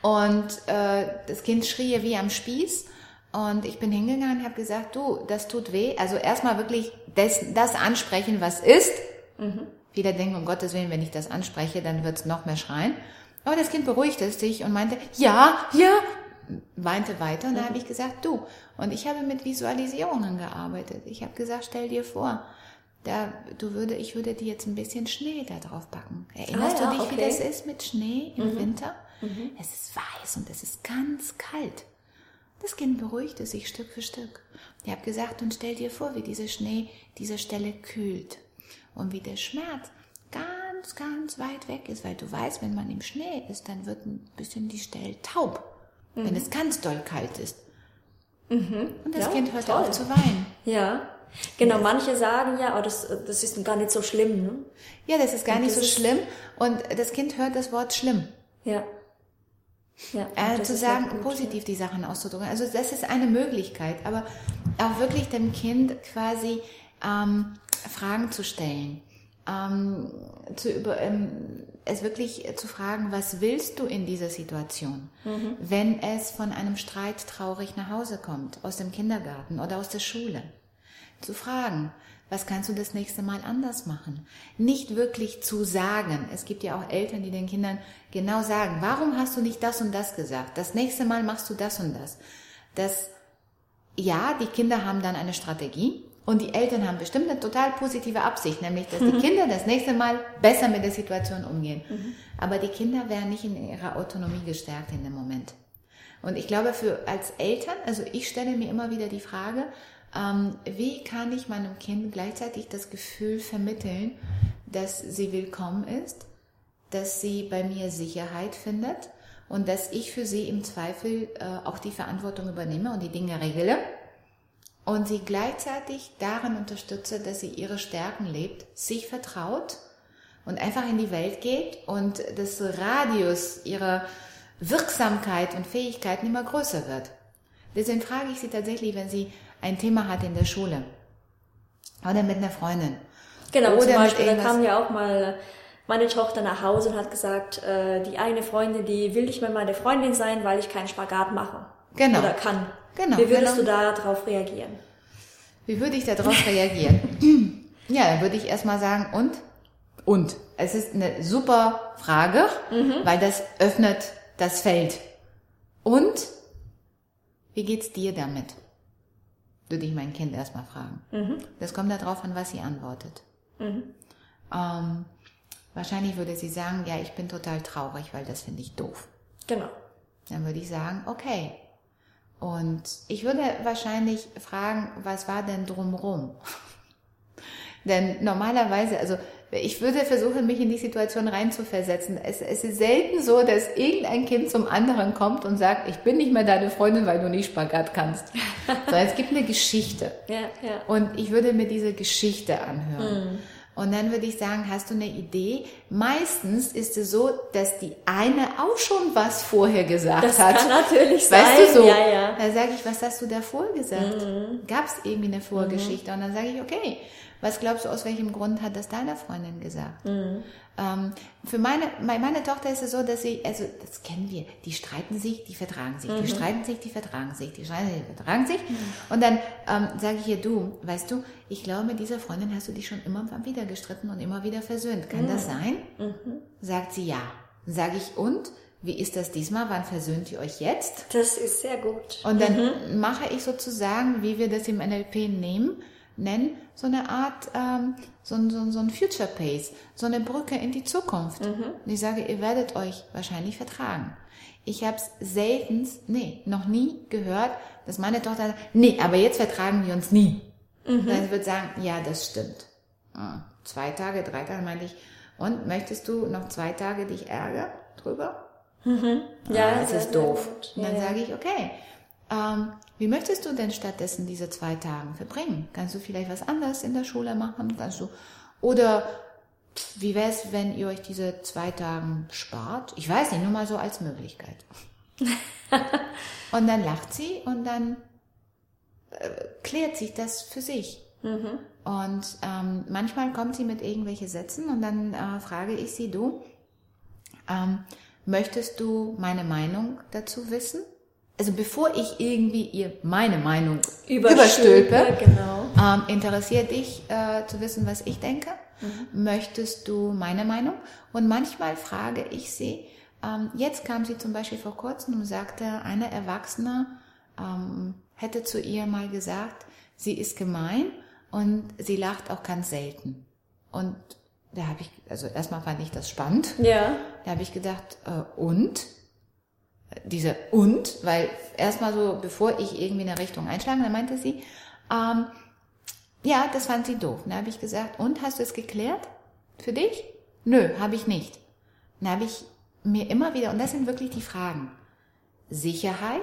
und äh, das Kind schrie wie am Spieß. Und ich bin hingegangen und habe gesagt, du, das tut weh. Also erstmal wirklich das, das ansprechen, was ist. Viele denken, um Gottes Willen, wenn ich das anspreche, dann wird's noch mehr schreien. Aber das Kind beruhigte sich und meinte, ja, ja, weinte weiter. Und da habe ich gesagt, du. Und ich habe mit Visualisierungen gearbeitet. Ich habe gesagt, stell dir vor, da, du würde, ich würde dir jetzt ein bisschen Schnee da drauf packen. Erinnerst Ah, ja, du dich, wie okay. das ist mit Schnee im Winter? Es ist weiß und es ist ganz kalt. Das Kind beruhigte sich Stück für Stück. Ich habe gesagt, und stell dir vor, wie dieser Schnee diese Stelle kühlt und wie der Schmerz ganz, ganz weit weg ist, weil du weißt, wenn man im Schnee ist, dann wird ein bisschen die Stelle taub, wenn es ganz doll kalt ist. Und das Ja, Kind hört toll. auf zu weinen. Ja. Genau, manche sagen ja, oh, das, das ist gar nicht so schlimm. Ne? Ja, das ist gar Und nicht so schlimm. Und das Kind hört das Wort schlimm. Ja. ja Äh, zu sagen, gut, positiv die Sachen auszudrücken. Also das ist eine Möglichkeit, aber auch wirklich dem Kind quasi ähm, Fragen zu stellen, ähm, zu über, ähm, es wirklich zu fragen, was willst du in dieser Situation, wenn es von einem Streit traurig nach Hause kommt, aus dem Kindergarten oder aus der Schule. Zu fragen, was kannst du das nächste Mal anders machen? Nicht wirklich zu sagen. Es gibt ja auch Eltern, die den Kindern genau sagen, warum hast du nicht das und das gesagt? Das nächste Mal machst du das und das. Das, ja, die Kinder haben dann eine Strategie und die Eltern haben bestimmt eine total positive Absicht, nämlich, dass die Kinder das nächste Mal besser mit der Situation umgehen. Aber die Kinder werden nicht in ihrer Autonomie gestärkt in dem Moment. Und ich glaube, für als Eltern, also ich stelle mir immer wieder die Frage, ähm, wie kann ich meinem Kind gleichzeitig das Gefühl vermitteln, dass sie willkommen ist, dass sie bei mir Sicherheit findet und dass ich für sie im Zweifel äh, auch die Verantwortung übernehme und die Dinge regle und sie gleichzeitig darin unterstütze, dass sie ihre Stärken lebt, sich vertraut und einfach in die Welt geht und das Radius ihrer Wirksamkeit und Fähigkeiten immer größer wird. Deswegen frage ich sie tatsächlich, wenn sie ein Thema hat in der Schule oder mit einer Freundin. Genau, Oder zum Beispiel, da kam ja auch mal meine Tochter nach Hause und hat gesagt, äh, die eine Freundin, die will nicht mehr meine Freundin sein, weil ich keinen Spagat mache. Genau. Oder kann. Genau, Wie würdest genau. du darauf reagieren? Wie würde ich darauf reagieren? ja, dann würde ich erstmal sagen, und? Und. Es ist eine super Frage, weil das öffnet das Feld. Und? Wie geht's dir damit? Würde ich mein Kind erstmal fragen. Das kommt darauf an, was sie antwortet. Ähm, wahrscheinlich würde sie sagen, ja, ich bin total traurig, weil das finde ich doof. Genau. Dann würde ich sagen, okay. Und ich würde wahrscheinlich fragen, was war denn drumrum? denn normalerweise, also ich würde versuchen, mich in die Situation reinzuversetzen. Es, es ist selten so, dass irgendein Kind zum anderen kommt und sagt, ich bin nicht mehr deine Freundin, weil du nicht Spagat kannst. Sondern es gibt eine Geschichte. Ja, ja. Und ich würde mir diese Geschichte anhören. Und dann würde ich sagen, hast du eine Idee? Meistens ist es so, dass die eine auch schon was vorher gesagt Das hat. kann natürlich sein. Weißt du so? Ja, ja. Da sage ich, was hast du davor gesagt? Gab es irgendwie eine Vorgeschichte? Und dann sage ich, okay, was glaubst du, aus welchem Grund hat das deine Freundin gesagt? Ähm, für meine, meine, Tochter ist es so, dass sie, also das kennen wir, die streiten sich, die vertragen sich, die streiten sich, die vertragen sich, die streiten sich, die vertragen sich. Und dann ähm, sage ich ihr, du, weißt du, ich glaube, mit dieser Freundin hast du dich schon immer wieder gestritten und immer wieder versöhnt. Kann das sein? Sagt sie ja. Sage ich, und? Wie ist das diesmal? Wann versöhnt ihr euch jetzt? Das ist sehr gut. Und dann mache ich sozusagen, wie wir das im NLP nehmen, nennen, so eine Art, ähm, so, ein- so, so ein Future Pace, so eine Brücke in die Zukunft. Und ich sage, ihr werdet euch wahrscheinlich vertragen. Ich habe es selten, nee, noch nie gehört, dass meine Tochter sagt, nee, aber jetzt vertragen wir uns nie. Dann wird sagen, ja, das stimmt. Ah, Zwei Tage, drei Tage meinte ich, und möchtest du noch zwei Tage dich ärgern drüber? Ja, Ah, das sehr, ist doof. Und dann ja. sage ich, okay, ähm, wie möchtest du denn stattdessen diese zwei Tage verbringen? Kannst du vielleicht was anderes in der Schule machen? Kannst du, oder wie wäre es, wenn ihr euch diese zwei Tagen spart? Ich weiß nicht, nur mal so als Möglichkeit. und dann lacht sie und dann äh, klärt sich das für sich. Und ähm, manchmal kommt sie mit irgendwelche Sätzen und dann äh, frage ich sie, du, ähm, möchtest du meine Meinung dazu wissen? Also bevor ich irgendwie ihr meine Meinung überstülpe, Genau. ähm, interessiert dich äh, zu wissen, was ich denke? Möchtest du meine Meinung? Und manchmal frage ich sie, ähm, jetzt kam sie zum Beispiel vor kurzem und sagte, eine Erwachsene ähm, hätte zu ihr mal gesagt, sie ist gemein und sie lacht auch ganz selten. Und da habe ich, also erstmal fand ich das spannend. Ja. Da habe ich gedacht, äh, und? Diese und, weil erstmal so, bevor ich irgendwie in eine Richtung einschlage, dann meinte sie, ähm, ja, das fand sie doof. Dann habe ich gesagt, und hast du es geklärt? Für dich? Nö, habe ich nicht. Dann habe ich mir immer wieder, und das sind wirklich die Fragen, Sicherheit,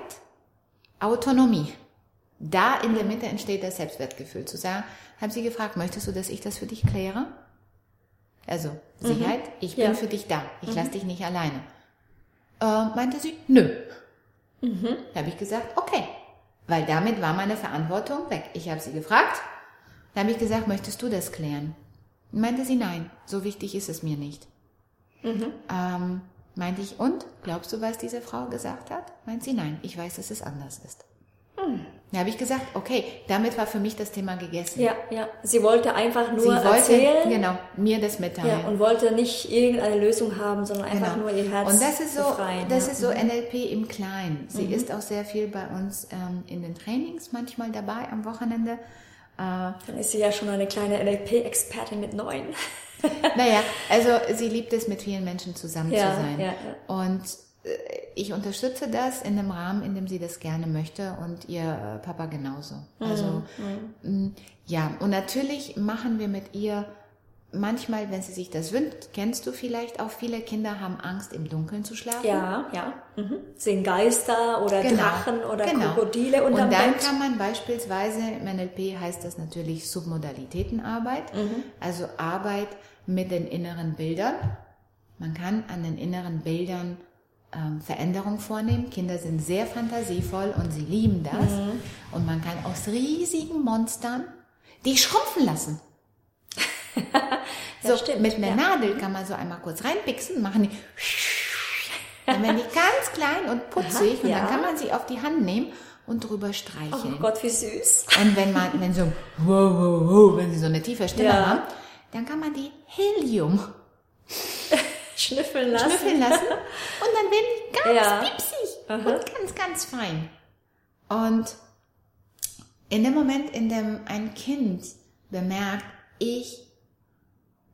Autonomie. Da in der Mitte entsteht das Selbstwertgefühl. Zu sagen, haben sie gefragt, möchtest du, dass ich das für dich kläre? Also Sicherheit, ich bin Ja. für dich da, ich lasse dich nicht alleine. Äh, meinte sie, nö. Da habe ich gesagt, okay, weil damit war meine Verantwortung weg. Ich habe sie gefragt, da habe ich gesagt, möchtest du das klären? Meinte sie, nein, so wichtig ist es mir nicht. Ähm, meinte ich, und? Glaubst du, was diese Frau gesagt hat? Meint sie, nein, ich weiß, dass es anders ist. Da habe ich gesagt, okay, damit war für mich das Thema gegessen. Ja, ja. Sie wollte einfach nur sie wollte, erzählen. genau, mir das mitteilen. Ja, und wollte nicht irgendeine Lösung haben, sondern einfach Genau. nur ihr Herz Und das ist so, befreien. das ja. ist so NLP im Kleinen. Sie ist auch sehr viel bei uns ähm, in den Trainings manchmal dabei am Wochenende. Äh, Dann ist sie ja schon eine kleine NLP-Expertin mit neun. naja, also sie liebt es, mit vielen Menschen zusammen Ja, zu sein. ja, Und äh, ich unterstütze das in dem Rahmen, in dem sie das gerne möchte und ihr äh, Papa genauso. Also Mhm, mh, ja, und natürlich machen wir mit ihr manchmal, wenn sie sich das wünscht, kennst du vielleicht auch, viele Kinder haben Angst, im Dunkeln zu schlafen. Ja, ja. Mhm. Sehen Geister oder Genau, Drachen oder genau. Krokodile Und dann Bett. kann man beispielsweise, im NLP heißt das natürlich Submodalitätenarbeit, Mhm. also Arbeit mit den inneren Bildern. Man kann an den inneren Bildern ähm, Veränderung vornehmen. Kinder sind sehr fantasievoll und sie lieben das. Mhm. Und man kann aus riesigen Monstern die schrumpfen lassen. So, stimmt, mit einer ja. Nadel kann man so einmal kurz reinpixen, machen die dann werden die ganz klein und putzig Aha, und ja. dann kann man sie auf die Hand nehmen und drüber streicheln. Oh Gott, wie süß. Und wenn man, wenn so, wow, wow, wow, wenn sie so eine tiefe Stimme Ja. haben, dann kann man die Helium Schnüffeln lassen. schnüffeln lassen und dann werden die ganz Ja. piepsig Aha. und ganz, ganz fein. Und in dem Moment, in dem ein Kind bemerkt, ich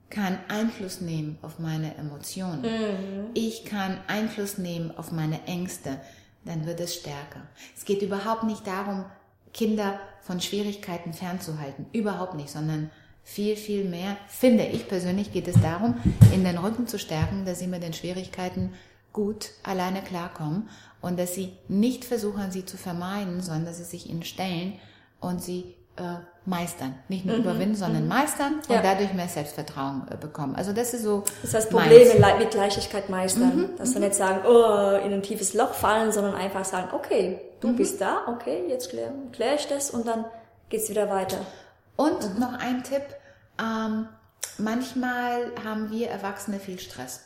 kann Einfluss nehmen auf meine Emotionen, Mhm. ich kann Einfluss nehmen auf meine Ängste, dann wird es stärker. Es geht überhaupt nicht darum, Kinder von Schwierigkeiten fernzuhalten, überhaupt nicht, sondern viel, viel mehr, finde ich persönlich, geht es darum, in den Rücken zu stärken, dass sie mit den Schwierigkeiten gut alleine klarkommen und dass sie nicht versuchen, sie zu vermeiden, sondern dass sie sich ihnen stellen und sie äh, meistern. Nicht nur überwinden, sondern meistern und Mhm. Ja. dadurch mehr Selbstvertrauen äh, bekommen. Also das ist so Das heißt, meins. Probleme le- mit Leichtigkeit meistern. Mhm, Dass wir nicht sagen, oh, in ein tiefes Loch fallen, sondern einfach sagen, okay, du Mhm. bist da, okay, jetzt kläre klär ich das und dann geht's wieder weiter. Und noch ein Tipp. Ähm, manchmal haben wir Erwachsene viel Stress.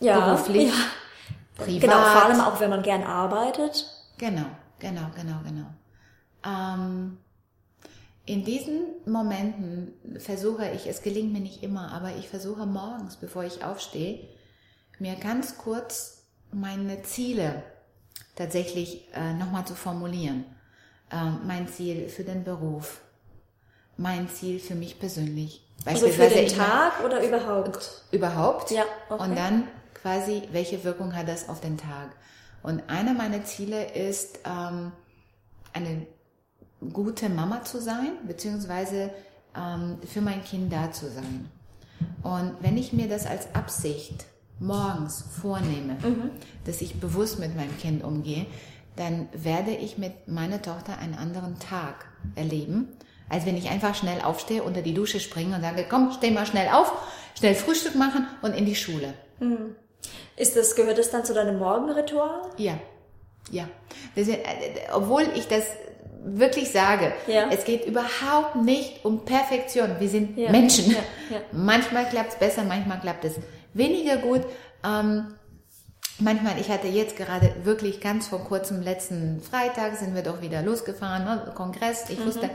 Ja, Beruflich, ja. privat. Genau, vor allem auch, wenn man gern arbeitet. Genau, genau, genau, genau. Ähm, in diesen Momenten versuche ich, es gelingt mir nicht immer, aber ich versuche morgens, bevor ich aufstehe, mir ganz kurz meine Ziele tatsächlich äh, nochmal zu formulieren. Ähm, mein Ziel für den Beruf, mein Ziel für mich persönlich. Also für den Tag oder überhaupt? überhaupt. Ja, okay. Und dann quasi, welche Wirkung hat das auf den Tag? Und einer meiner Ziele ist, ähm, eine gute Mama zu sein, beziehungsweise ähm, für mein Kind da zu sein. Und wenn ich mir das als Absicht morgens vornehme, dass ich bewusst mit meinem Kind umgehe, dann werde ich mit meiner Tochter einen anderen Tag erleben, als wenn ich einfach schnell aufstehe, unter die Dusche springe und sage, komm, steh mal schnell auf, schnell Frühstück machen und in die Schule. Ist das, gehört das dann zu deinem Morgenritual? Ja, ja. Ist, äh, obwohl ich das wirklich sage, Ja. es geht überhaupt nicht um Perfektion. Wir sind Ja, Menschen. ja. Manchmal klappt es besser, manchmal klappt es weniger gut. Ähm, manchmal, ich hatte jetzt gerade wirklich ganz vor kurzem, letzten Freitag sind wir doch wieder losgefahren, ne? Kongress. Mhm. Ich wusste,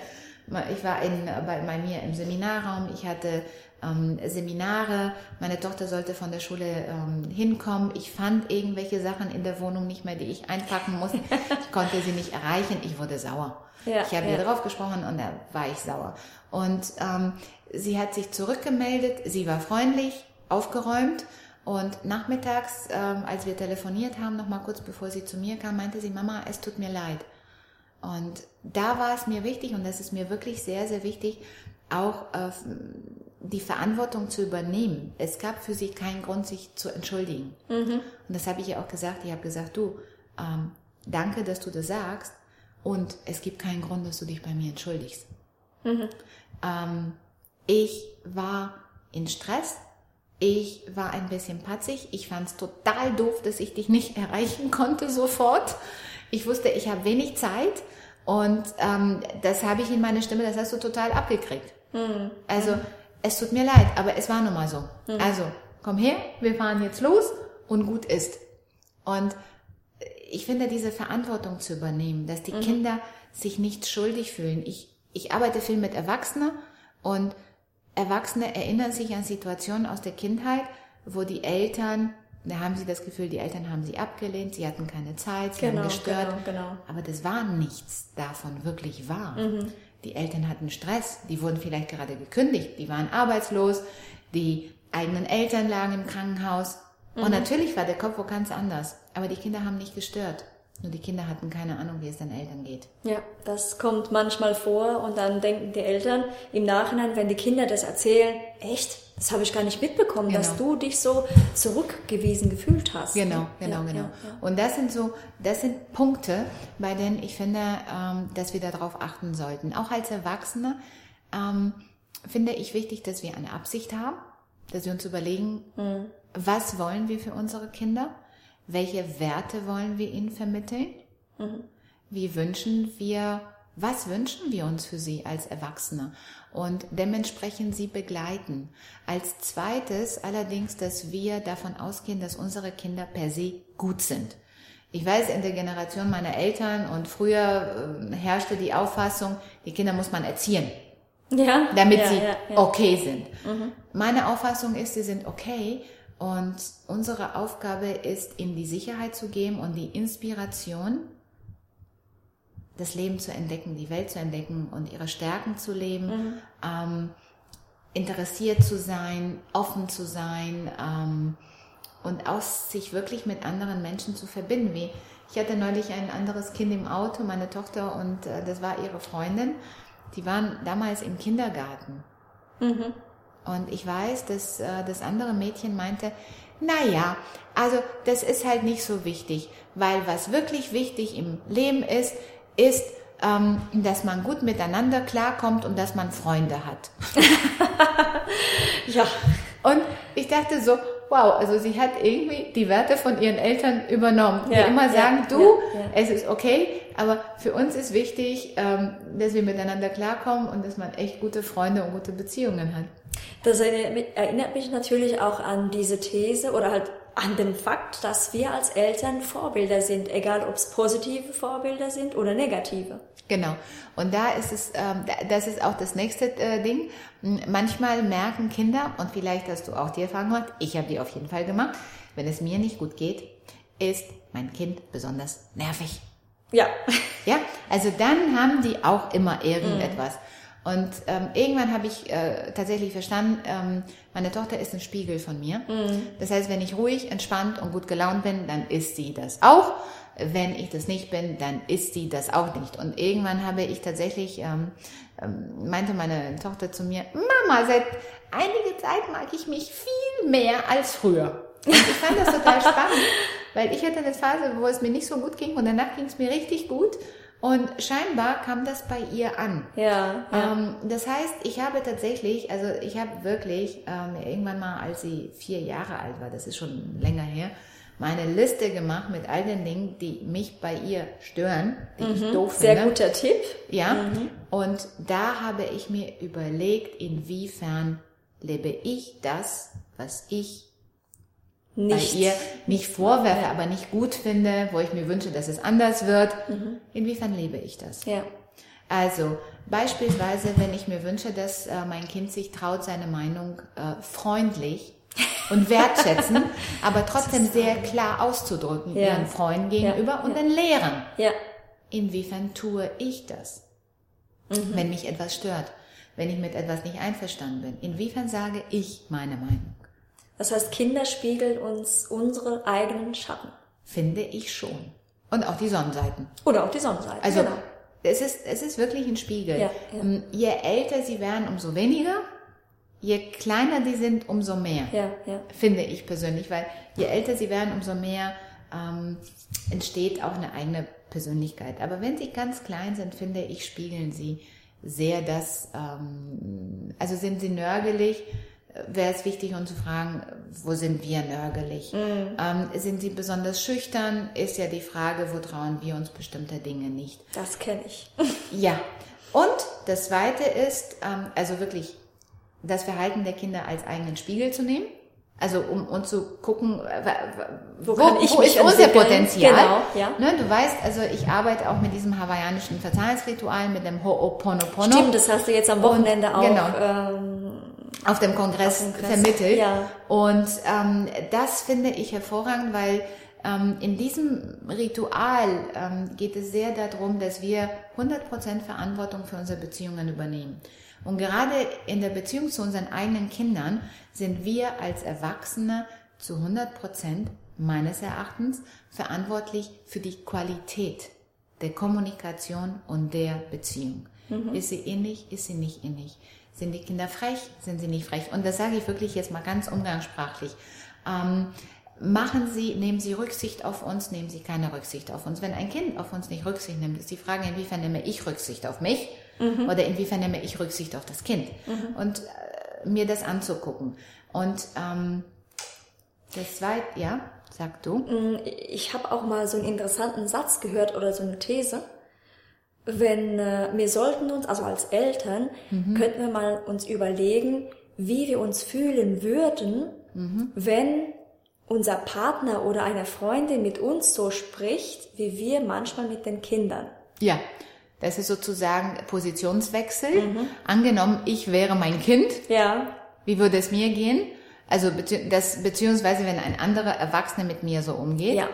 ich war in, bei, bei mir im Seminarraum, ich hatte ähm, Seminare, meine Tochter sollte von der Schule ähm, hinkommen. Ich fand irgendwelche Sachen in der Wohnung nicht mehr, die ich einpacken musste. Ich konnte sie nicht erreichen. Ich wurde sauer. Ja, ich habe ja. ihr drauf gesprochen und da war ich sauer. Und ähm, sie hat sich zurückgemeldet. Sie war freundlich, aufgeräumt. Und nachmittags, ähm, als wir telefoniert haben, noch mal kurz bevor sie zu mir kam, meinte sie, Mama, es tut mir leid. Und da war es mir wichtig, und das ist mir wirklich sehr, sehr wichtig, auch äh, die Verantwortung zu übernehmen. Es gab für sie keinen Grund, sich zu entschuldigen. Und das habe ich ihr auch gesagt. Ich habe gesagt, du, ähm, danke, dass du das sagst. Und es gibt keinen Grund, dass du dich bei mir entschuldigst. Ähm, ich war in Stress. Ich war ein bisschen patzig. Ich fand es total doof, dass ich dich nicht erreichen konnte sofort. Ich wusste, ich habe wenig Zeit und ähm, das habe ich in meiner Stimme, das hast du total abgekriegt. Also es tut mir leid, aber es war nun mal so. Also komm her, wir fahren jetzt los und gut ist. Und ich finde, diese Verantwortung zu übernehmen, dass die Kinder sich nicht schuldig fühlen. Ich, ich arbeite viel mit Erwachsenen und Erwachsene erinnern sich an Situationen aus der Kindheit, wo die Eltern, da haben sie das Gefühl, die Eltern haben sie abgelehnt, sie hatten keine Zeit, sie Genau, haben gestört. genau, genau. Aber das war nichts davon wirklich wahr. Die Eltern hatten Stress, die wurden vielleicht gerade gekündigt, die waren arbeitslos, die eigenen Eltern lagen im Krankenhaus. Und natürlich war der Kopf wo ganz anders. Aber die Kinder haben nicht gestört. Nur die Kinder hatten keine Ahnung, wie es den Eltern geht. Ja, das kommt manchmal vor und dann denken die Eltern im Nachhinein, wenn die Kinder das erzählen, echt, das habe ich gar nicht mitbekommen, dass Genau. du dich so zurückgewiesen gefühlt hast. Genau, ne? genau, ja, genau. Ja, ja. Und das sind so, das sind Punkte, bei denen ich finde, ähm, dass wir darauf achten sollten. Auch als Erwachsene ähm, finde ich wichtig, dass wir eine Absicht haben, dass wir uns überlegen, was wollen wir für unsere Kinder, welche Werte wollen wir ihnen vermitteln, wie wünschen wir, was wünschen wir uns für sie als Erwachsene und dementsprechend sie begleiten. Als zweites allerdings, dass wir davon ausgehen, dass unsere Kinder per se gut sind. Ich weiß, in der Generation meiner Eltern und früher äh, herrschte die Auffassung, die Kinder muss man erziehen, Ja. damit ja, sie ja, ja. okay sind. Meine Auffassung ist, sie sind okay und unsere Aufgabe ist, ihnen die Sicherheit zu geben und die Inspiration, das Leben zu entdecken, die Welt zu entdecken und ihre Stärken zu leben, ähm, interessiert zu sein, offen zu sein ähm, und aus sich wirklich mit anderen Menschen zu verbinden. Wie ich hatte neulich ein anderes Kind im Auto, meine Tochter und äh, das war ihre Freundin. Die waren damals im Kindergarten. Und ich weiß, dass äh, das andere Mädchen meinte, na ja, also das ist halt nicht so wichtig, weil was wirklich wichtig im Leben ist, ist, ähm, dass man gut miteinander klarkommt und dass man Freunde hat. Ja. Und ich dachte so, wow, also sie hat irgendwie die Werte von ihren Eltern übernommen. Die Ja, immer ja, sagen, du, ja, ja. es ist okay, aber für uns ist wichtig, ähm, dass wir miteinander klarkommen und dass man echt gute Freunde und gute Beziehungen hat. Das erinnert mich- erinnert mich natürlich auch an diese These oder halt an den Fakt, dass wir als Eltern Vorbilder sind, egal ob es positive Vorbilder sind oder negative. Genau. Und da ist es, ähm, da- das ist auch das nächste äh, Ding. M- Manchmal merken Kinder, und vielleicht hast du auch die Erfahrung gemacht, ich habe die auf jeden Fall gemacht, wenn es mir nicht gut geht, ist mein Kind besonders nervig. Ja. Ja, also dann haben die auch immer irgendetwas. Und ähm, irgendwann habe ich äh, tatsächlich verstanden, ähm, meine Tochter ist ein Spiegel von mir. Das heißt, wenn ich ruhig, entspannt und gut gelaunt bin, dann ist sie das auch. Wenn ich das nicht bin, dann ist sie das auch nicht. Und irgendwann habe ich tatsächlich, ähm, ähm, meinte meine Tochter zu mir, Mama, seit einiger Zeit mag ich mich viel mehr als früher. Und ich fand das total spannend, weil ich hatte eine Phase, wo es mir nicht so gut ging und danach ging es mir richtig gut. Und scheinbar kam das bei ihr an. Ja. ja. Ähm, das heißt, ich habe tatsächlich, also ich habe wirklich ähm, irgendwann mal, als sie vier Jahre alt war, das ist schon länger her, meine Liste gemacht mit all den Dingen, die mich bei ihr stören, die ich doof Sehr finde. guter Tipp. Ja, und da habe ich mir überlegt, inwiefern lebe ich das, was ich Nicht. bei ihr nicht vorwerfe, aber nicht gut finde, wo ich mir wünsche, dass es anders wird. Inwiefern lebe ich das? Ja. Also beispielsweise, wenn ich mir wünsche, dass äh, mein Kind sich traut, seine Meinung äh, freundlich und wertschätzen, aber trotzdem sehr klar auszudrücken Ja. ihren Freunden gegenüber Ja, und ja. den Lehrern. Ja. Inwiefern tue ich das, wenn mich etwas stört, wenn ich mit etwas nicht einverstanden bin? Inwiefern sage ich meine Meinung? Das heißt, Kinder spiegeln uns unsere eigenen Schatten. Finde ich schon. Und auch die Sonnenseiten. Oder auch die Sonnenseite. Also genau. es, ist, es ist wirklich ein Spiegel. Ja, ja. Ähm, Je älter sie werden, umso weniger. Je kleiner die sind, umso mehr. Ja, ja. Finde ich persönlich, weil je älter sie werden, umso mehr ähm, entsteht auch eine eigene Persönlichkeit. Aber wenn sie ganz klein sind, finde ich, spiegeln sie sehr das, ähm, also sind sie nörgelig, wäre es wichtig, uns zu fragen, wo sind wir nörgelig? Ähm, sind sie besonders schüchtern? Ist ja die Frage, wo trauen wir uns bestimmte Dinge nicht? Das kenne ich. Ja. Und das Zweite ist, ähm, also wirklich das Verhalten der Kinder als eigenen Spiegel zu nehmen. Also um, um zu gucken, wo, Wo ich wo ist unser? Potenzial. Genau, ja. Ne, du weißt, also ich arbeite auch mit diesem hawaiianischen Verzeihungsritual, mit dem Ho'oponopono. Stimmt, das hast du jetzt am Wochenende Und- auch. genau. Ähm, auf dem Kongress, Auf Kongress, vermittelt. ja. Und ähm, das finde ich hervorragend, weil ähm, in diesem Ritual ähm, geht es sehr darum, dass wir 100% Verantwortung für unsere Beziehungen übernehmen. Und gerade in der Beziehung zu unseren eigenen Kindern sind wir als Erwachsene zu 100% meines Erachtens verantwortlich für die Qualität der Kommunikation und der Beziehung. Ist sie innig, ist sie nicht innig? Sind die Kinder frech, sind sie nicht frech? Und das sage ich wirklich jetzt mal ganz umgangssprachlich. Ähm, machen Sie, nehmen Sie Rücksicht auf uns, nehmen Sie keine Rücksicht auf uns. Wenn ein Kind auf uns nicht Rücksicht nimmt, ist die Frage, inwiefern nehme ich Rücksicht auf mich oder inwiefern nehme ich Rücksicht auf das Kind? Und äh, mir das anzugucken. Und ähm, das zweite, ja, sag du. ich habe auch mal so einen interessanten Satz gehört oder so eine These. Wenn äh, wir sollten uns, also als Eltern, könnten wir mal uns überlegen, wie wir uns fühlen würden, wenn unser Partner oder eine Freundin mit uns so spricht, wie wir manchmal mit den Kindern. Ja, das ist sozusagen Positionswechsel. Angenommen, ich wäre mein Kind, Ja, wie würde es mir gehen? Also das, beziehungsweise wenn ein anderer Erwachsener mit mir so umgeht. Ja.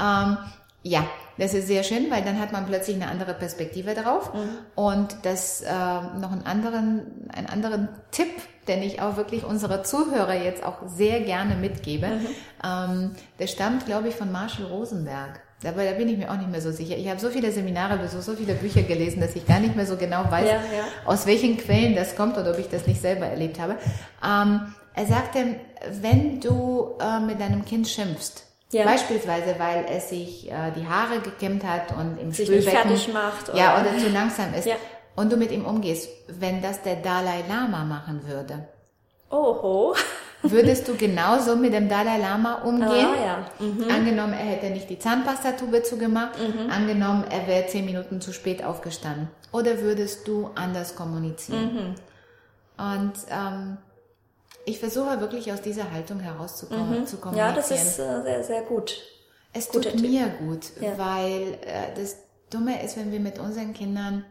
Ähm, ja, das ist sehr schön, weil dann hat man plötzlich eine andere Perspektive drauf. Und das äh, noch einen anderen, einen anderen Tipp, den ich auch wirklich unsere Zuhörer jetzt auch sehr gerne mitgebe. Ähm, der stammt, glaube ich, von Marshall Rosenberg. Aber da bin ich mir auch nicht mehr so sicher. Ich habe so viele Seminare besucht, so viele Bücher gelesen, dass ich gar nicht mehr so genau weiß, Ja, ja. aus welchen Quellen das kommt oder ob ich das nicht selber erlebt habe. Ähm, er sagte, wenn du äh, mit deinem Kind schimpfst, Ja. beispielsweise weil es sich äh, die Haare gekämmt hat und im Sich Spülbecken fertig macht oder- ja oder zu langsam ist und du mit ihm umgehst, wenn das der Dalai Lama machen würde, oho. Würdest du genauso mit dem Dalai Lama umgehen? Ah, ja. Mhm. Angenommen, er hätte nicht die Zahnpastatube zugemacht. Angenommen, er wäre zehn Minuten zu spät aufgestanden. Oder würdest du anders kommunizieren? Mhm. Und ähm, ich versuche wirklich aus dieser Haltung herauszukommen, zu Ja, kommunizieren. das ist äh, sehr, sehr gut. es guter tut Tipp. mir gut, Ja. weil äh, das Dumme ist, wenn wir mit unseren Kindern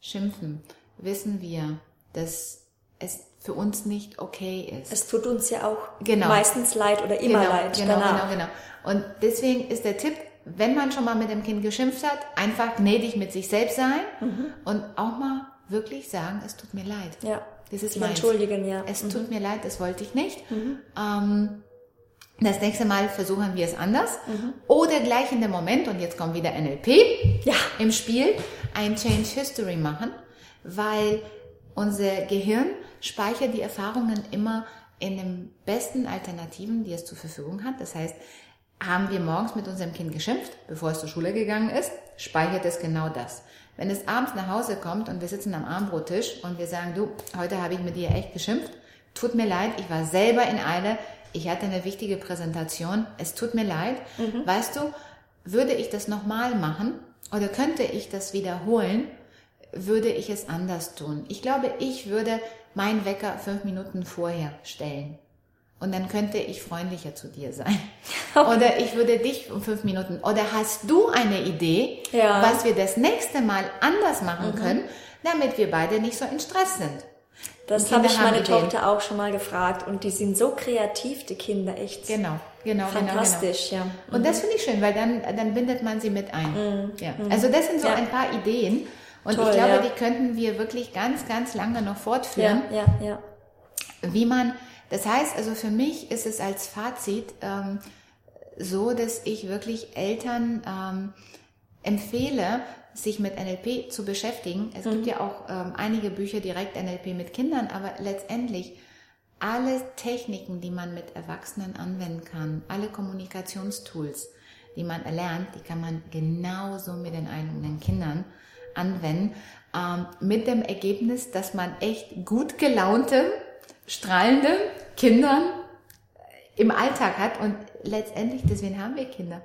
schimpfen, wissen wir, dass es für uns nicht okay ist. Es tut uns ja auch Genau. meistens leid oder immer genau, leid genau, danach. Genau, genau. Und deswegen ist der Tipp, wenn man schon mal mit dem Kind geschimpft hat, einfach gnädig mit sich selbst sein Mhm. und auch mal wirklich sagen, es tut mir leid. Ja. Das ist meins. entschuldigen, ja. Mhm. Es tut mir leid, das wollte ich nicht. Ähm, das nächste Mal versuchen wir es anders. Mhm. Oder gleich in dem Moment, und jetzt kommt wieder NLP Ja. im Spiel, ein Change History machen, weil unser Gehirn speichert die Erfahrungen immer in den besten Alternativen, die es zur Verfügung hat. Das heißt, haben wir morgens mit unserem Kind geschimpft, bevor es zur Schule gegangen ist, speichert es genau das. Wenn es abends nach Hause kommt und wir sitzen am Abendbrottisch und wir sagen, du, heute habe ich mit dir echt geschimpft, tut mir leid, ich war selber in Eile, ich hatte eine wichtige Präsentation, es tut mir leid, weißt du, würde ich das nochmal machen oder könnte ich das wiederholen, würde ich es anders tun. Ich glaube, ich würde meinen Wecker fünf Minuten vorher stellen. Und dann könnte ich freundlicher zu dir sein. Oder ich würde dich um fünf Minuten. Oder hast du eine Idee, Ja. was wir das nächste Mal anders machen können, damit wir beide nicht so in Stress sind? Das habe ich meine Ideen. Tochter auch schon mal gefragt und die sind so kreativ, die Kinder, echt Genau, genau, fantastisch, genau, ja. genau. Und das finde ich schön, weil dann, dann bindet man sie mit ein. Ja. Also das sind so Ja. ein paar Ideen. Und Toll, ich glaube, ja. die könnten wir wirklich ganz, ganz lange noch fortführen. Ja, ja, ja. wie man, das heißt also für mich ist es als Fazit ähm, so, dass ich wirklich Eltern ähm, empfehle, sich mit NLP zu beschäftigen. Es gibt ja auch ähm, einige Bücher direkt NLP mit Kindern, aber letztendlich alle Techniken, die man mit Erwachsenen anwenden kann, alle Kommunikationstools, die man erlernt, die kann man genauso mit den eigenen Kindern anwenden, ähm, mit dem Ergebnis, dass man echt gut gelaunte, strahlende Kindern im Alltag hat und letztendlich, deswegen haben wir Kinder.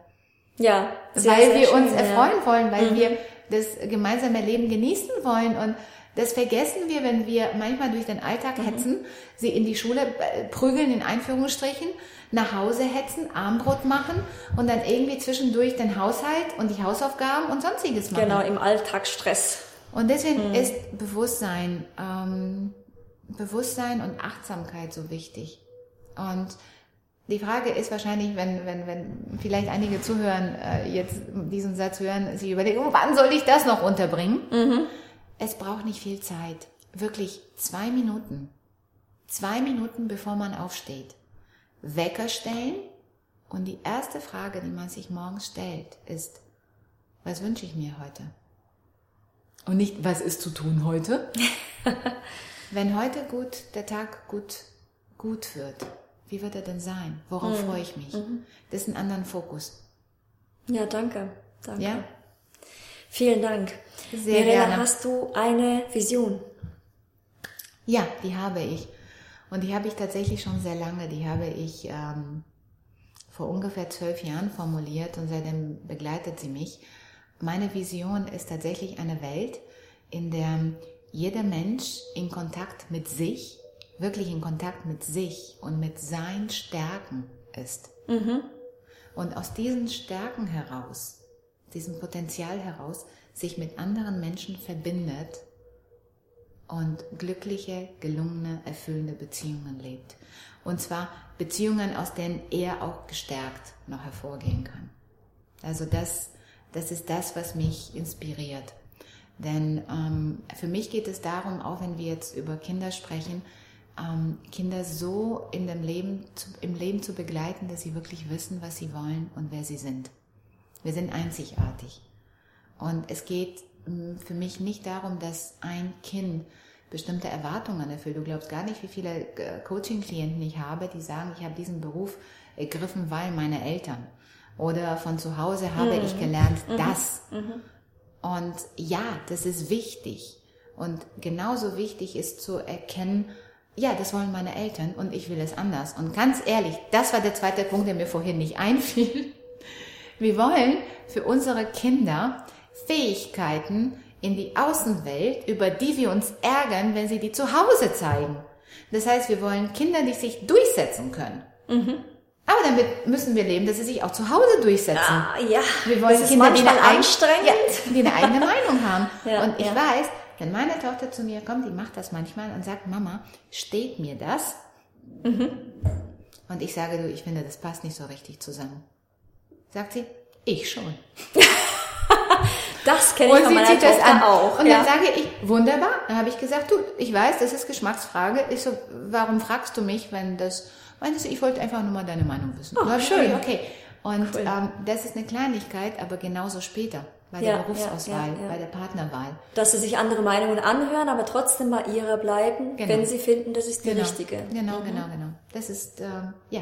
Ja, sehr, weil sehr wir schön, uns ja. erfreuen wollen, weil wir das gemeinsame Leben genießen wollen und das vergessen wir, wenn wir manchmal durch den Alltag Mhm. hetzen, sie in die Schule äh, prügeln, in Einführungsstrichen, nach Hause hetzen, Armbrot machen und dann irgendwie zwischendurch den Haushalt und die Hausaufgaben und sonstiges machen. Genau, im Alltagsstress. Und deswegen Mhm. ist Bewusstsein, ähm, Bewusstsein und Achtsamkeit so wichtig. Und die Frage ist wahrscheinlich, wenn, wenn, wenn vielleicht einige zuhören, äh, jetzt diesen Satz hören, sich überlegen, oh, wann soll ich das noch unterbringen? Es braucht nicht viel Zeit. Wirklich zwei Minuten. Zwei Minuten, bevor man aufsteht. Wecker stellen. Und die erste Frage, die man sich morgens stellt, ist, was wünsche ich mir heute? Und nicht, was ist zu tun heute? Wenn heute gut, der Tag gut, gut wird, wie wird er denn sein? Worauf freue ich mich? Das ist ein anderen Fokus. Ja, danke. Danke. Ja? Vielen Dank. Sehr Mirella, gerne. hast du eine Vision? Ja, die habe ich. Und die habe ich tatsächlich schon sehr lange. Die habe ich ähm, vor ungefähr zwölf Jahren formuliert und seitdem begleitet sie mich. Meine Vision ist tatsächlich eine Welt, in der jeder Mensch in Kontakt mit sich, wirklich in Kontakt mit sich und mit seinen Stärken ist. Und aus diesen Stärken heraus, diesem Potenzial heraus, sich mit anderen Menschen verbindet und glückliche, gelungene, erfüllende Beziehungen lebt. Und zwar Beziehungen, aus denen er auch gestärkt noch hervorgehen kann. Also das, das ist das, was mich inspiriert. Denn ähm, für mich geht es darum, auch wenn wir jetzt über Kinder sprechen, ähm, Kinder so in dem Leben, im Leben zu begleiten, dass sie wirklich wissen, was sie wollen und wer sie sind. Wir sind einzigartig. Und es geht ähm, für mich nicht darum, dass ein Kind bestimmte Erwartungen erfüllt. Du glaubst gar nicht, wie viele äh, Coaching-Klienten ich habe, die sagen, ich habe diesen Beruf ergriffen, weil meine Eltern. Oder von zu Hause habe Mhm. ich gelernt, das. Und ja, das ist wichtig. Und genauso wichtig ist zu erkennen, ja, das wollen meine Eltern und ich will es anders. Und ganz ehrlich, das war der zweite Punkt, der mir vorhin nicht einfiel. Wir wollen für unsere Kinder Fähigkeiten in die Außenwelt, über die wir uns ärgern, wenn sie die zu Hause zeigen. Das heißt, wir wollen Kinder, die sich durchsetzen können. Aber damit müssen wir leben, dass sie sich auch zu Hause durchsetzen. Ah, ja, Wir wollen das Kinder, die eine, anstrengend. ja, die eine eigene Meinung haben. Ja, und ich ja. weiß, wenn meine Tochter zu mir kommt, die macht das manchmal und sagt, Mama, steht mir das? Mhm. Und ich sage, du, ich finde, das passt nicht so richtig zusammen. Sagt sie, ich schon. Das kenne ich von sie meiner zieht das Tochter an. auch. Und ja. dann sage ich, wunderbar. Dann habe ich gesagt, du, ich weiß, das ist Geschmacksfrage. Ich so, warum fragst du mich, wenn das, meinst du, ich wollte einfach nur mal deine Meinung wissen. Oh, schön. Okay. Und Cool. ähm, das ist eine Kleinigkeit, aber genauso später. Bei Ja, der Berufsauswahl, ja, ja, ja. bei der Partnerwahl. Dass sie sich andere Meinungen anhören, aber trotzdem bei ihrer bleiben, Genau. wenn sie finden, das ist die richtige. Genau, genau, genau. Das ist, ähm, ja.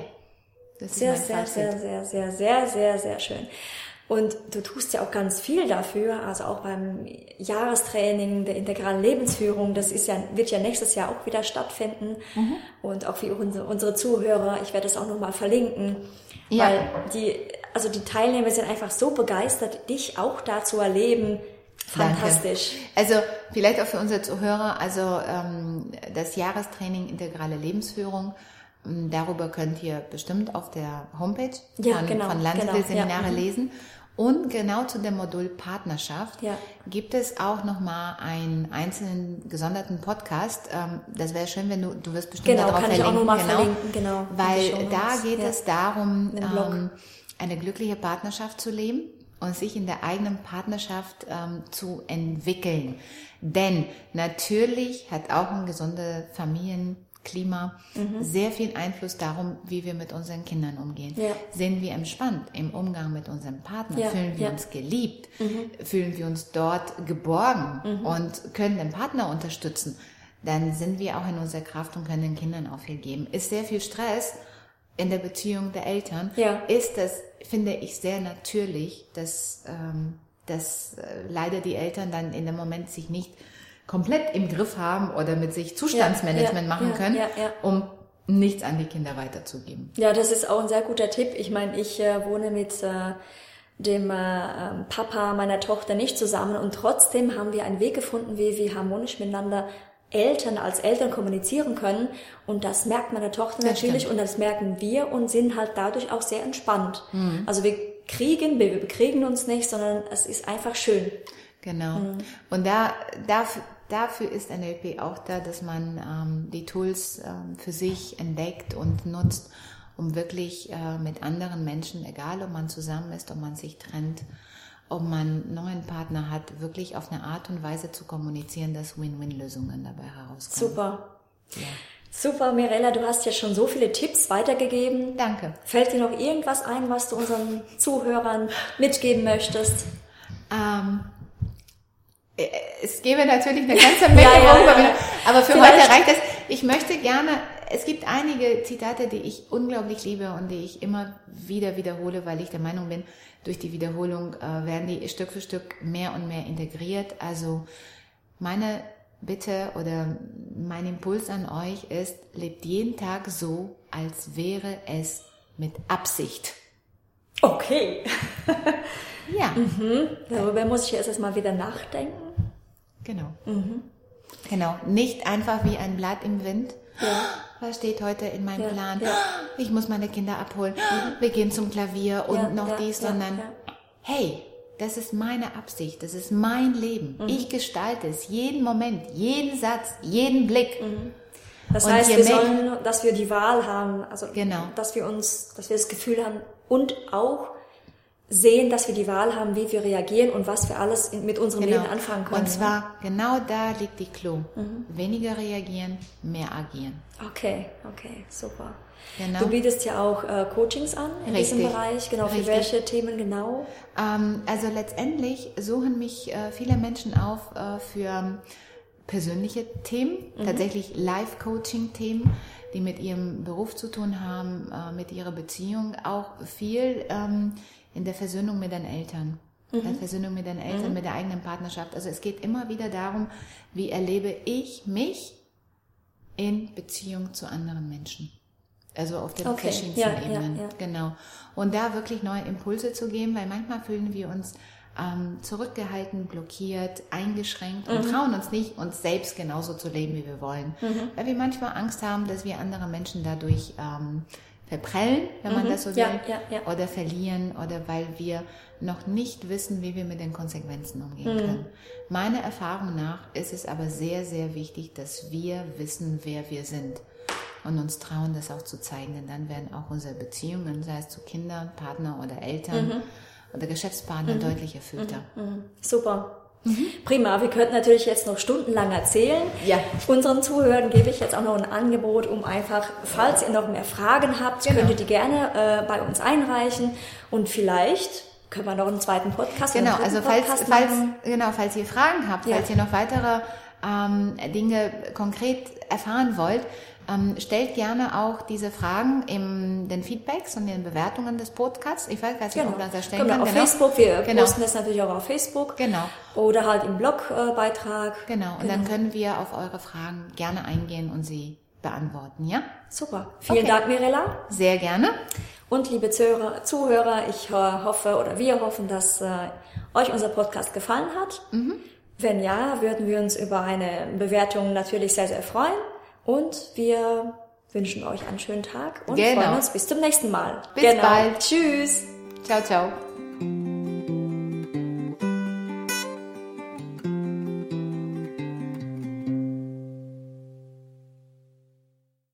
Das Sehr, ist sehr, sehr, sehr, sehr, sehr, sehr, sehr schön. Und du tust ja auch ganz viel dafür, also auch beim Jahrestraining der integralen Lebensführung, das ist ja, wird ja nächstes Jahr auch wieder stattfinden. Mhm. Und auch für unsere, unsere Zuhörer, ich werde das auch nochmal verlinken. Ja. Weil die, also die Teilnehmer sind einfach so begeistert, dich auch da zu erleben. Fantastisch. Danke. Also vielleicht auch für unsere Zuhörer, also ähm, das Jahrestraining Integrale Lebensführung, darüber könnt ihr bestimmt auf der Homepage Ja, von, genau, von genau, ja, mhm. lesen. Und genau zu dem Modul Partnerschaft Ja. gibt es auch nochmal einen einzelnen gesonderten Podcast. Ähm, das wäre schön, wenn du, du wirst bestimmt Genau, darauf kann ich auch verlinken. noch mal verlinken, genau. Weil da geht es darum, ähm, eine glückliche Partnerschaft zu leben und sich in der eigenen Partnerschaft ähm, zu entwickeln. Denn natürlich hat auch ein gesunde Familienklima sehr viel Einfluss darum, wie wir mit unseren Kindern umgehen. Ja. Sind wir entspannt im Umgang mit unserem Partner? Ja, Fühlen wir ja. uns geliebt? Fühlen wir uns dort geborgen und können den Partner unterstützen? Dann sind wir auch in unserer Kraft und können den Kindern auch viel geben. Ist sehr viel Stress in der Beziehung der Eltern, ist das, finde ich, sehr natürlich, dass, ähm, dass äh, leider die Eltern dann in dem Moment sich nicht komplett im Griff haben oder mit sich Zustandsmanagement ja, machen ja, können, ja, ja. um nichts an die Kinder weiterzugeben. Ja, das ist auch ein sehr guter Tipp. Ich meine, ich äh, wohne mit äh, dem äh, ähm, Papa meiner Tochter nicht zusammen und trotzdem haben wir einen Weg gefunden, wie wir harmonisch miteinander Eltern als Eltern kommunizieren können und das merkt meine Tochter Das natürlich stimmt. und das merken wir und sind halt dadurch auch sehr entspannt. Mhm. Also wir kriegen, wir, bekriegen uns nicht, sondern es ist einfach schön. Genau. Mhm. Und da, dafür, dafür ist NLP auch da, dass man ähm, die Tools ähm, für sich entdeckt und nutzt, um wirklich äh, mit anderen Menschen, egal ob man zusammen ist, ob man sich trennt, ob man einen neuen Partner hat, wirklich auf eine Art und Weise zu kommunizieren, dass Win-Win-Lösungen dabei herauskommen. Super. Ja. Super, Mirella, du hast ja schon so viele Tipps weitergegeben. Danke. Fällt dir noch irgendwas ein, was du unseren Zuhörern mitgeben möchtest? Ähm, äh, es gäbe natürlich eine ganze Menge, Ja, ja, ja, aber für Vielleicht- heute reicht es. Ich möchte gerne, es gibt einige Zitate, die ich unglaublich liebe und die ich immer wieder wiederhole, weil ich der Meinung bin, durch die Wiederholung äh, werden die Stück für Stück mehr und mehr integriert. Also meine Bitte oder mein Impuls an euch ist, lebt jeden Tag so, als wäre es mit Absicht. Okay. Ja. Darüber muss ich erst erstmal wieder nachdenken. Genau. Genau. Nicht einfach wie ein Blatt im Wind. was steht heute in meinem Ja, Plan? ja. Ich muss meine Kinder abholen. Wir gehen zum Klavier und Ja, noch ja, dies, ja, sondern ja. hey, das ist meine Absicht, das ist mein Leben. Mhm. Ich gestalte es, jeden Moment, jeden Satz, jeden Blick. Das Und heißt, wir sollen, dass wir die Wahl haben, also Genau. dass wir uns, dass wir das Gefühl haben und auch sehen, dass wir die Wahl haben, wie wir reagieren und was wir alles mit unserem Leben anfangen können. Genau. Und zwar genau da liegt die Clou. Mhm. Weniger reagieren, mehr agieren. Okay, okay, super. Genau. Du bietest ja auch äh, Coachings an in diesem Richtig. Bereich. Genau, für Richtig. welche Themen genau? Ähm, also letztendlich suchen mich äh, viele Menschen auf äh, für persönliche Themen, tatsächlich Life-Coaching-Themen, die mit ihrem Beruf zu tun haben, äh, mit ihrer Beziehung, auch viel ähm, in der Versöhnung mit den Eltern. Der Versöhnung mit den Eltern, mit der eigenen Partnerschaft. Also es geht immer wieder darum, wie erlebe ich mich in Beziehung zu anderen Menschen. Also auf den Okay, verschiedensten ja, ja, Ebenen. ja. Genau. Und da wirklich neue Impulse zu geben, weil manchmal fühlen wir uns ähm, zurückgehalten, blockiert, eingeschränkt und Mhm. trauen uns nicht, uns selbst genauso zu leben, wie wir wollen. Weil wir manchmal Angst haben, dass wir andere Menschen dadurch ähm, verprellen, wenn man das so will, Mhm. Ja, ja, ja. oder verlieren oder weil wir noch nicht wissen, wie wir mit den Konsequenzen umgehen Mhm. können. Meiner Erfahrung nach ist es aber sehr, sehr wichtig, dass wir wissen, wer wir sind und uns trauen, das auch zu zeigen, denn dann werden auch unsere Beziehungen, sei es zu Kindern, Partner oder Eltern Mhm. oder Geschäftspartner, deutlich erfüllter. Super. Prima, wir könnten natürlich jetzt noch stundenlang erzählen. Ja. Unseren Zuhörern gebe ich jetzt auch noch ein Angebot, um einfach, falls ihr noch mehr Fragen habt, Genau. könnt ihr die gerne äh, bei uns einreichen und vielleicht können wir noch einen zweiten Podcast Genau, also falls, Podcast falls, machen. genau, falls ihr Fragen habt, Ja. falls ihr noch weitere ähm, Dinge konkret erfahren wollt, ähm, stellt gerne auch diese Fragen in den Feedbacks und den Bewertungen des Podcasts. Ich weiß, weiß nicht, Genau. ob das erstellen Können wir kann. auf genau. Facebook, wir Genau. posten das natürlich auch auf Facebook. Genau. Oder halt im Blogbeitrag. Genau, und dann können wir auf eure Fragen gerne eingehen und sie beantworten, ja? Super. Vielen Okay. Dank, Mirella. Sehr gerne. Und liebe Zuhörer, Zuhörer ich äh, hoffe oder wir hoffen, dass äh, euch unser Podcast gefallen hat. Mhm. Wenn ja, würden wir uns über eine Bewertung natürlich sehr, sehr freuen. Und wir wünschen euch einen schönen Tag und Genau. freuen uns bis zum nächsten Mal. Bis genau. bald. Tschüss. Ciao, ciao.